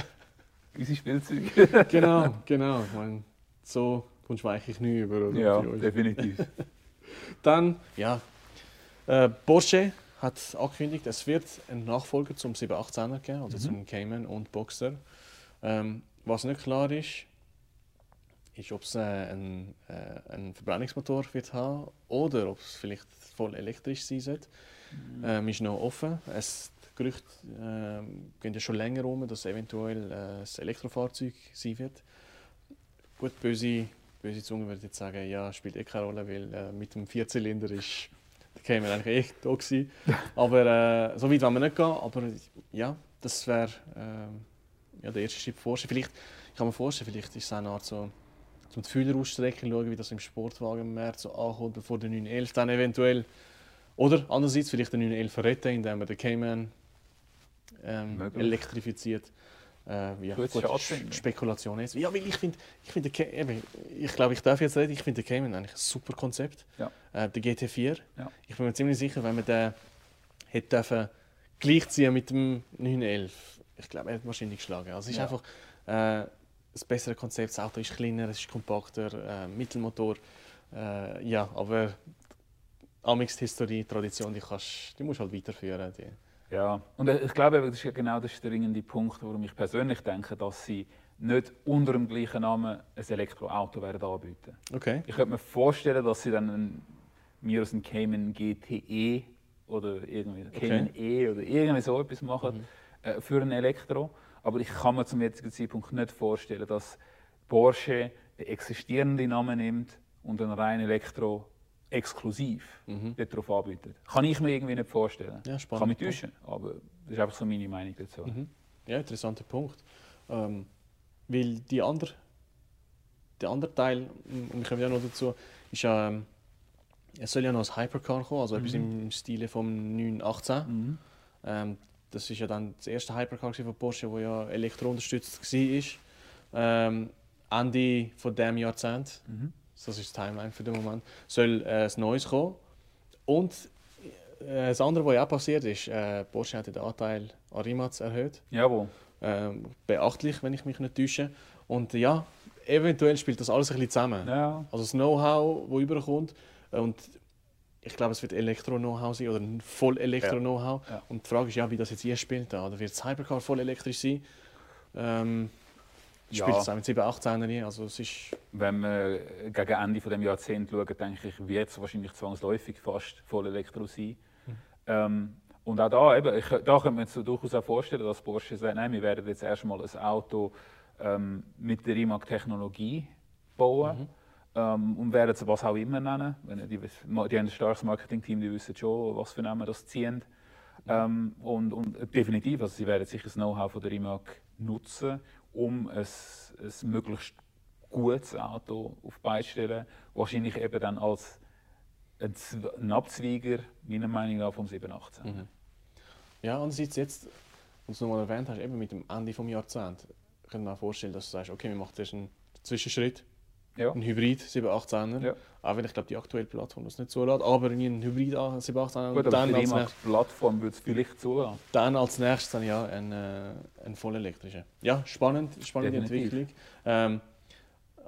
Speaker 2: Unsere Spielzeuge.
Speaker 1: Genau, genau. Ich meine, so kommst du eigentlich nie über. Oder?
Speaker 2: ja, definitiv.
Speaker 1: Dann, ja, äh, Porsche hat angekündigt, es wird einen Nachfolger zum 718er geben, also zum Cayman und Boxer. Ähm, was nicht klar ist, ist, ob es äh, einen, äh, einen Verbrennungsmotor wird haben oder ob es vielleicht voll elektrisch sein wird. Ähm, ist noch offen. Es, die Gerüchte ähm, gehen ja schon länger um, dass eventuell äh, ein Elektrofahrzeug sein wird. Gut, böse, böse Zunge würde jetzt sagen, ja, spielt eh keine Rolle, weil äh, mit dem Vierzylinder ist der Cayman eigentlich echt da gewesen. Aber äh, so weit wollen wir nicht gehen. Aber ja, das wäre ähm, ja, der erste Schritt vorstellen. Vielleicht, ich kann mir vorstellen, vielleicht ist es eine Art so, zum die Fühler ausstrecken, schauen, wie das im Sportwagenmarkt so ankommt, bevor der 911 dann eventuell. Oder andererseits vielleicht den 911 retten, indem man den Cayman ähm, elektrifiziert. Äh, ja, gut. Sch- Spekulation jetzt. Ja, weil ich finde, ich, find, ich glaube, ich darf jetzt reden, ich finde den Cayman eigentlich ein super Konzept.
Speaker 2: Ja.
Speaker 1: Äh, der GT4.
Speaker 2: Ja.
Speaker 1: Ich bin mir ziemlich sicher, wenn man den hätte dürfen gleichziehen mit dem 911, ich glaube, er hat wahrscheinlich geschlagen. Also es ist einfach äh, das bessere Konzept. Das Auto ist kleiner, es ist kompakter, äh, Mittelmotor. Äh, ja, aber Amix die Historie, die Tradition, die, kannst, die musst du halt weiterführen. Die.
Speaker 2: Ja, und ich glaube, das ist ja genau der dringende Punkt, warum ich persönlich denke, dass sie nicht unter dem gleichen Namen ein Elektroauto werden anbieten.
Speaker 1: Okay.
Speaker 2: Ich könnte mir vorstellen, dass sie dann einen, mir aus einem Cayman GTE oder irgendwie Cayman E oder irgendwie so etwas machen äh, für ein Elektro. Aber ich kann mir zum jetzigen Zeitpunkt nicht vorstellen, dass Porsche den existierenden Namen nimmt und ein rein Elektro exklusiv dort drauf anbietet. Kann ich mir irgendwie nicht vorstellen.
Speaker 1: Ja, spannend.
Speaker 2: Kann mich täuschen, aber das ist einfach so meine Meinung dazu.
Speaker 1: Ja, interessanter Punkt. Ähm, weil die andere, der andere Teil, und wir kommen ja noch dazu, ist ja, ähm, es soll ja noch ein Hypercar kommen, also etwas im Stile vom 918. Ähm, das ist ja dann das erste Hypercar von Porsche, das ja elektrounterstützt war. Ähm, Ende von diesem Jahrzehnt, das ist die Timeline für den Moment, soll äh, ein neues kommen. Und äh, das andere, was ja auch passiert ist, äh, Porsche hat ja den Anteil an Rimac erhöht.
Speaker 2: Jawohl.
Speaker 1: Ähm, beachtlich, wenn ich mich nicht täusche. Und ja, eventuell spielt das alles ein bisschen zusammen.
Speaker 2: Ja.
Speaker 1: Also das Know-how, das überkommt. Und ich glaube, es wird Elektro-Know-how sein oder ein Voll-Elektro-Know-how.
Speaker 2: Ja.
Speaker 1: Und die Frage ist ja, wie das jetzt hier spielt. Oder wird das Hypercar voll elektrisch sein? Ähm,
Speaker 2: Ja.
Speaker 1: spielt es auch mit 718 er Also es ist...
Speaker 2: Wenn wir gegen Ende von dem Jahrzehnt schauen, denke ich, wird es wahrscheinlich zwangsläufig fast voll Elektro sein. Ähm, und auch da, eben, ich, da könnte man sich durchaus auch vorstellen, dass Porsche sagt, nein, wir werden jetzt erstmal ein Auto ähm, mit der Rimac-Technologie bauen ähm, und werden es was auch immer nennen. Die, die haben ein starkes Marketing-Team, die wissen schon, was für Namen das ziehen. Ähm, und, und definitiv, also sie werden sicher das Know-how von der Rimac nutzen, um ein, ein möglichst gutes Auto auf die Beine zu stellen. Wahrscheinlich eben dann als ein, Abzweiger, meiner Meinung nach, vom 718.
Speaker 1: Ja, andererseits jetzt, und du nochmal erwähnt hast, eben mit dem Ende des Jahrzehnts, könnte man auch vorstellen, dass du sagst, okay, wir machen jetzt einen Zwischenschritt,
Speaker 2: Ja.
Speaker 1: ein Hybrid 718er.
Speaker 2: Ja.
Speaker 1: Auch wenn ich glaube, die aktuelle Plattform das nicht zulässt, aber ein Hybrid 718er.
Speaker 2: Gut,
Speaker 1: Und
Speaker 2: aber
Speaker 1: dann als, nächstes,
Speaker 2: Rimac-Plattform würde es vielleicht zulassen.
Speaker 1: dann als nächstes dann ja ein, äh, ein vollelektrischer. Ja, spannend, spannende
Speaker 2: Definitiv.
Speaker 1: Entwicklung. Ähm,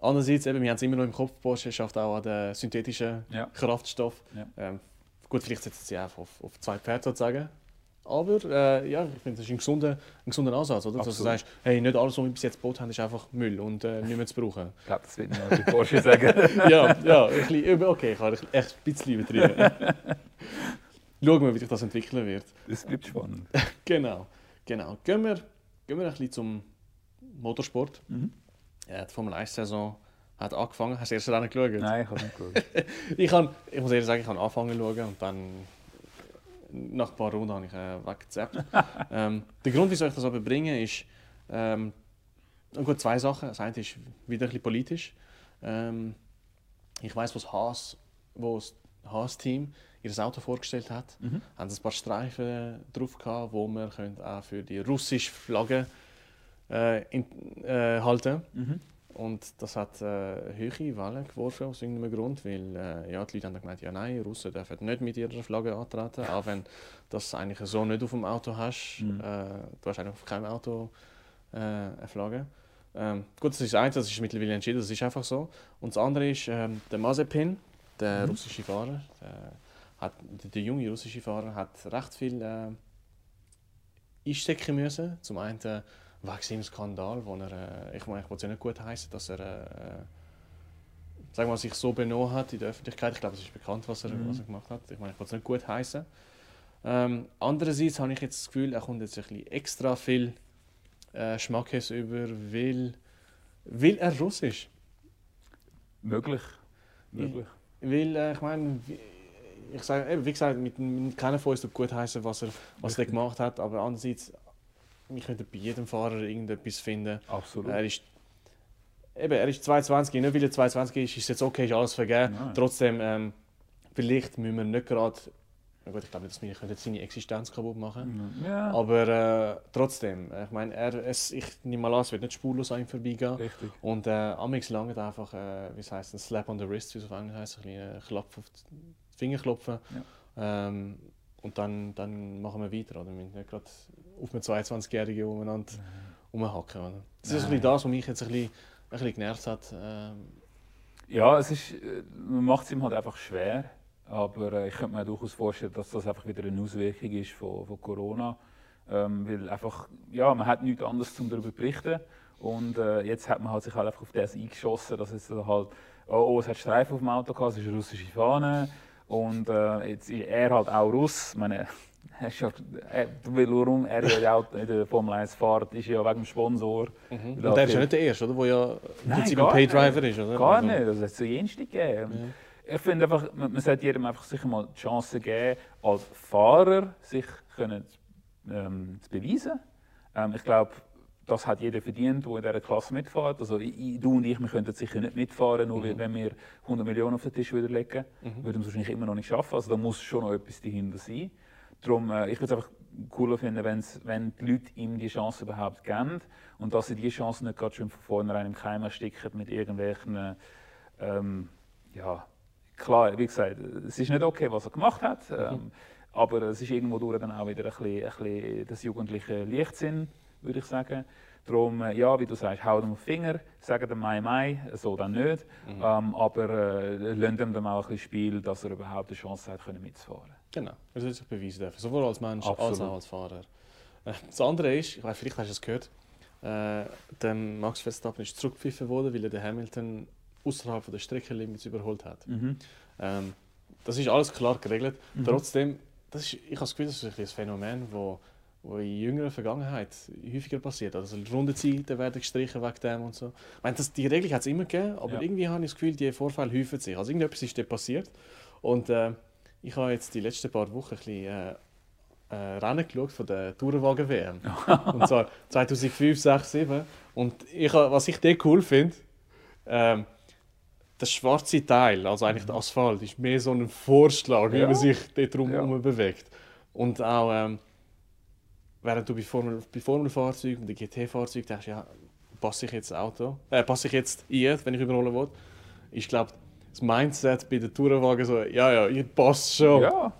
Speaker 1: andererseits, eben, wir haben es immer noch im Kopf, Porsche schafft auch an den synthetischen
Speaker 2: Ja.
Speaker 1: Kraftstoff.
Speaker 2: Ja.
Speaker 1: Ähm, gut, vielleicht setzen sie auf, auf zwei Pferde sozusagen. Aber äh, ja, ich finde, das ist ein gesunder, ein gesunder Ansatz, oder? Dass du sagst, hey, nicht alles, was wir bis jetzt gebaut haben, ist einfach Müll und äh, nicht mehr zu brauchen.
Speaker 2: Ich glaube, das wird nicht mal die Porsche sagen.
Speaker 1: ja, ja, ein bisschen, okay, ich habe echt ein bisschen übertrieben. Schauen wir, wie sich das entwickeln wird.
Speaker 2: Das bleibt spannend.
Speaker 1: Genau, genau. Gehen wir, gehen wir ein bisschen zum Motorsport.
Speaker 2: Mhm.
Speaker 1: Ja, die Formel 1-Saison hat angefangen. Hast du erst Rennen geschaut?
Speaker 2: Nein, ich habe nicht geschaut.
Speaker 1: Ich, kann, ich muss ehrlich sagen, ich habe angefangen zu schauen und dann nach ein paar Runden habe ich äh, weggezappt. ähm, der Grund, wieso ich das aber bringe, ist ähm, gut, zwei Sachen. Das eine ist wieder ein bisschen politisch. Ähm, ich weiß, was Haas, wo das Haas-Team ihr Auto vorgestellt hat,
Speaker 2: Mhm.
Speaker 1: haben sie ein paar Streifen drauf gehabt, wo man auch für die russische Flagge äh, in, äh, halten.
Speaker 2: Mhm.
Speaker 1: Und das hat äh, hohe Wellen geworfen aus irgendeinem Grund, weil äh, ja, die Leute haben dann gemeint, ja nein, Russen dürfen nicht mit ihrer Flagge antreten, auch wenn das eigentlich so nicht auf dem Auto hast.
Speaker 2: Mhm.
Speaker 1: Äh, du hast eigentlich auf keinem Auto äh, eine Flagge. Ähm, gut, das ist eins, das ist mittlerweile entschieden, das ist einfach so. Und das andere ist ähm, der Mazepin, der
Speaker 2: Mhm.
Speaker 1: russische Fahrer, der, hat, der, der junge russische Fahrer hat recht viel äh, einstecken müssen. Zum einen äh, wegen seinem Skandal, wo er, äh, ich meine, ich will es nicht gut heißen, dass er äh, sagen wir sich so benommen hat in der Öffentlichkeit. Ich glaube, es ist bekannt, was er,
Speaker 2: Mhm.
Speaker 1: was er gemacht hat. Ich meine, ich will es nicht gut heißen. Ähm, andererseits habe ich jetzt das Gefühl, er kommt jetzt ein bisschen extra viel äh, Schmackes über, weil, weil er Russisch
Speaker 2: Möglich. Möglich.
Speaker 1: Weil, äh, ich meine, wie- ich sage, wie gesagt, mit, mit keiner von uns gut heißen, was er, was er gemacht hat, aber andererseits, wir könnten bei jedem Fahrer irgendetwas finden.
Speaker 2: Absolut.
Speaker 1: Er ist, eben, er ist 22, nicht weil er 22 ist, ist jetzt okay, ist alles vergeben.
Speaker 2: Nein.
Speaker 1: Trotzdem, ähm, vielleicht müssen wir nicht gerade, na gut, ich glaube nicht, dass wir können seine Existenz kaputt machen.
Speaker 2: Ja,
Speaker 1: Aber äh, trotzdem, ich meine, er, es, ich nehme mal an, es wird nicht spurlos an ihm vorbeigehen.
Speaker 2: richtig.
Speaker 1: Und äh, amix lange einfach, äh, wie es ein Slap on the wrist, wie es auf Englisch heißt, ein äh, Klapp auf die Finger klopfen. Ähm, und dann, dann machen wir weiter. Oder? Wir müssen nicht gerade auf einen 22-Jährigen umeinander rumhacken. Oder? Das ist ein das, was mich jetzt ein bisschen, ein bisschen genervt hat. Ähm,
Speaker 2: Ja, es ist, äh, man macht es ihm halt einfach schwer. Aber äh, ich könnte mir durchaus vorstellen, dass das einfach wieder eine Auswirkung ist von, von Corona. Ähm, weil einfach, ja, man hat nichts anderes zum darüber zu berichten. Und äh, jetzt hat man halt sich halt einfach auf das eingeschossen, dass es halt, oh, oh, es hat Streifen auf dem Auto gehabt, es ist eine russische Fahne. Und äh, jetzt ist er halt auch Russ. Ich meine, er ist ja, er, warum er ja auch in der Formel 1 fährt, ist ja wegen dem Sponsor.
Speaker 1: Mhm. Und der ist ja nicht der Erste, oder? Wo ja im Prinzip ein. Paydriver ist, oder?
Speaker 2: Gar
Speaker 1: Also,
Speaker 2: nicht, das hat es zu jensten gegeben. Ich finde einfach, man, man sollte jedem einfach sicher mal die Chance geben, als Fahrer sich können, ähm, zu beweisen. Ähm, ich glaube, das hat jeder verdient, der in dieser Klasse mitfährt. Also ich, du und ich, wir könnten sicher nicht mitfahren, nur
Speaker 1: Mhm.
Speaker 2: wenn wir 100 Millionen auf den Tisch würden legen würden. Würden wir es wahrscheinlich immer noch nicht schaffen. Also da muss schon noch etwas dahinter sein. Darum, äh, ich würde es einfach cooler finden, wenn's, wenn die Leute ihm die Chance überhaupt geben und dass sie die Chance nicht gerade schon von vornherein im Keim ersticken mit irgendwelchen, äh, ähm, ja, klar, wie gesagt, es ist nicht okay, was er gemacht hat, ähm, aber es ist irgendwo durch dann auch wieder ein bisschen, ein bisschen das jugendliche Leichtsinn, würde ich sagen. Darum, äh, ja, wie du sagst, hau ihm auf den Finger, sagen dem Mai Mai, so dann nicht, ähm, aber äh, ihm dann auch ein bisschen Spiel, dass er überhaupt eine Chance hat, können mitzufahren.
Speaker 1: Genau, er soll sich beweisen dürfen. Sowohl als Mensch als
Speaker 2: Absolut.
Speaker 1: auch als Fahrer. Äh, Das andere ist, ich weiß, vielleicht hast du es gehört, äh, der Max Verstappen ist zurückgepfiffen worden, weil er den Hamilton außerhalb der Streckenlimits überholt hat. Ähm, das ist alles klar geregelt. Trotzdem, das ist, ich habe das Gefühl, das ist ein, Phänomen, wo, wo in jüngerer Vergangenheit häufiger passiert. Also Rundenzeiten werden gestrichen wegen dem und so. Ich meine, das, die Regelung hat es immer gegeben, aber
Speaker 2: Ja.
Speaker 1: irgendwie habe ich das Gefühl, die Vorfälle häufen sich. Also irgendetwas ist da passiert. Und äh, ich habe jetzt die letzten paar Wochen ein bisschen, äh, äh, Rennen geschaut von der Tourenwagen-WM. und zwar 2005, 6, 7. Und ich, was ich dort cool finde, ähm, der schwarze Teil, also eigentlich der Asphalt, ist mehr so ein Vorschlag, wie
Speaker 2: Ja.
Speaker 1: man sich dort drum
Speaker 2: Ja.
Speaker 1: herum bewegt. Und auch, ähm, während du bei, Formel, bei Formelfahrzeugen, bei GT-Fahrzeugen denkst, ja, passe ich jetzt das Auto, äh, passe ich jetzt ein, wenn ich überholen will. Ich glaube, das Mindset bei den Tourenwagen so, ja, ja, ihr passt schon.
Speaker 2: Ja,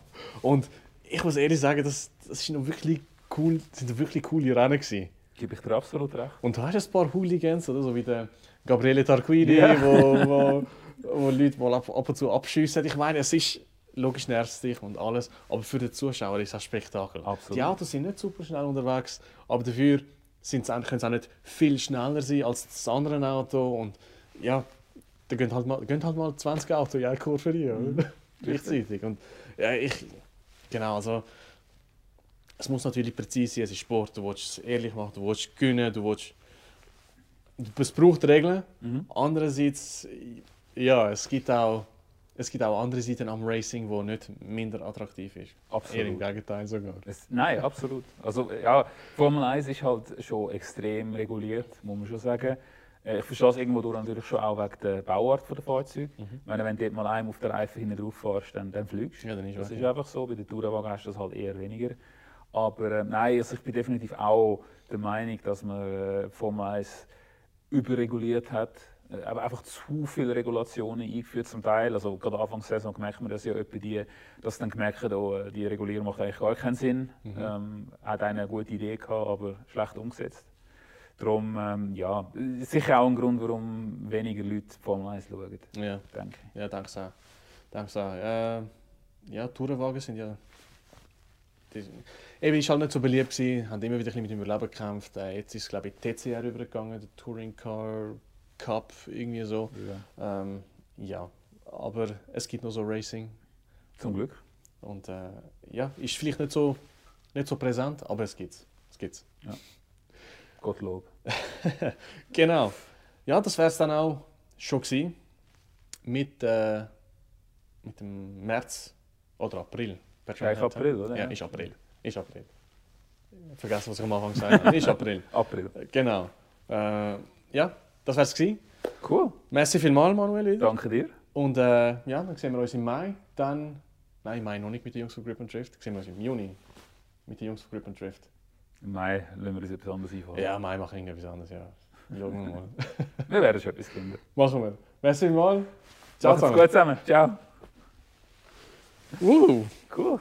Speaker 1: Und ich muss ehrlich sagen, das, das sind noch wirklich cool, sind wirklich coole Rennen gewesen.
Speaker 2: gebe ich dir absolut recht.
Speaker 1: Und du hast ein paar Hooligans, oder? so wie der Gabriele Tarquini,
Speaker 2: Ja.
Speaker 1: wo, wo, wo Leute mal ab, ab und zu abschiessen. Ich meine, es ist logisch nervt dich und alles, aber für den Zuschauer ist es ein Spektakel.
Speaker 2: Absolut.
Speaker 1: Die Autos sind nicht super schnell unterwegs, aber dafür sind sie, können sie auch nicht viel schneller sein als das andere Auto und ja, da gehen halt mal, gehen halt mal 20 Autos in eine Kurve rein, oder? gleichzeitig. Und ja, ich, genau, also es muss natürlich präzise sein, es ist Sport, du willst es ehrlich machen, du willst gewinnen, du willst... Es braucht Regeln.
Speaker 2: Mhm.
Speaker 1: Andererseits, ja, es gibt auch, es gibt auch andere Seiten am Racing, die nicht minder attraktiv ist. Eher im
Speaker 2: Absolut.
Speaker 1: Gegenteil sogar.
Speaker 2: Es, nein, absolut. Also, ja, Formel 1 ist halt schon extrem reguliert, muss man schon sagen. Äh, Ich verstehe es irgendwo durch natürlich schon auch wegen der Bauart der Fahrzeuge.
Speaker 1: Mhm.
Speaker 2: Ich meine, wenn du dort mal einem auf der Reifen hinten drauf fährst, dann, dann fliegst du.
Speaker 1: Ja, dann ist
Speaker 2: Das
Speaker 1: weg,
Speaker 2: ist einfach so. Bei den Tourenwagen hast du das halt eher weniger. Aber äh, nein, also ich bin definitiv auch der Meinung, dass man äh, Formel 1 überreguliert hat. Äh, aber einfach zu viele Regulationen eingeführt zum Teil. Also gerade Anfang der Saison merkt man das ja etwa die, dass dann gemerkt hat, oh, die Regulierung macht eigentlich gar keinen Sinn. Ähm, hat eine gute Idee gehabt, aber schlecht umgesetzt. Darum, ähm, ja, sicher auch ein Grund, warum weniger Leute Formel 1 schauen,
Speaker 1: Ja,
Speaker 2: denke ich.
Speaker 1: ja danke sehr. Danke sehr. Äh, ja, Tourenwagen sind ja... Die, eben, ist halt nicht so beliebt gewesen, haben immer wieder ein bisschen mit dem Überleben gekämpft. Äh, jetzt ist es, glaube ich, TCR übergegangen, der Touring Car Cup, irgendwie so.
Speaker 2: Ja.
Speaker 1: Ähm, ja, aber es gibt noch so Racing.
Speaker 2: Zum Glück.
Speaker 1: Und äh, ja, ist vielleicht nicht so, nicht so präsent, aber es gibt's. Es gibt's.
Speaker 2: Gottlob.
Speaker 1: Genau. Ja, das wäre es dann auch schon gewesen. Mit, äh, mit dem März oder April.
Speaker 2: Ist April, oder?
Speaker 1: Ja, ist April. Ist April. Vergessen, was ich am Anfang gesagt habe. Ist April.
Speaker 2: April.
Speaker 1: Genau. Äh, ja, das wäre es.
Speaker 2: Cool.
Speaker 1: Merci vielmals, Manuel. Wieder.
Speaker 2: Danke dir.
Speaker 1: Und äh, ja, dann sehen wir uns im Mai. Dann, nein, im Mai noch nicht mit den Jungs von Grip and Drift. Dann sehen wir uns im Juni mit den Jungs von Grip and Drift.
Speaker 2: Im Mai lassen wir uns etwas anderes einfallen.
Speaker 1: Ja, Mai mache ich irgendetwas anderes, ja. Schauen wir mal.
Speaker 2: Wir werden schon etwas finden.
Speaker 1: Machen wir. Merci vielmals. Ciao
Speaker 2: Macht's
Speaker 1: zusammen.
Speaker 2: gut zusammen. Ciao.
Speaker 1: Uh.
Speaker 2: Cool.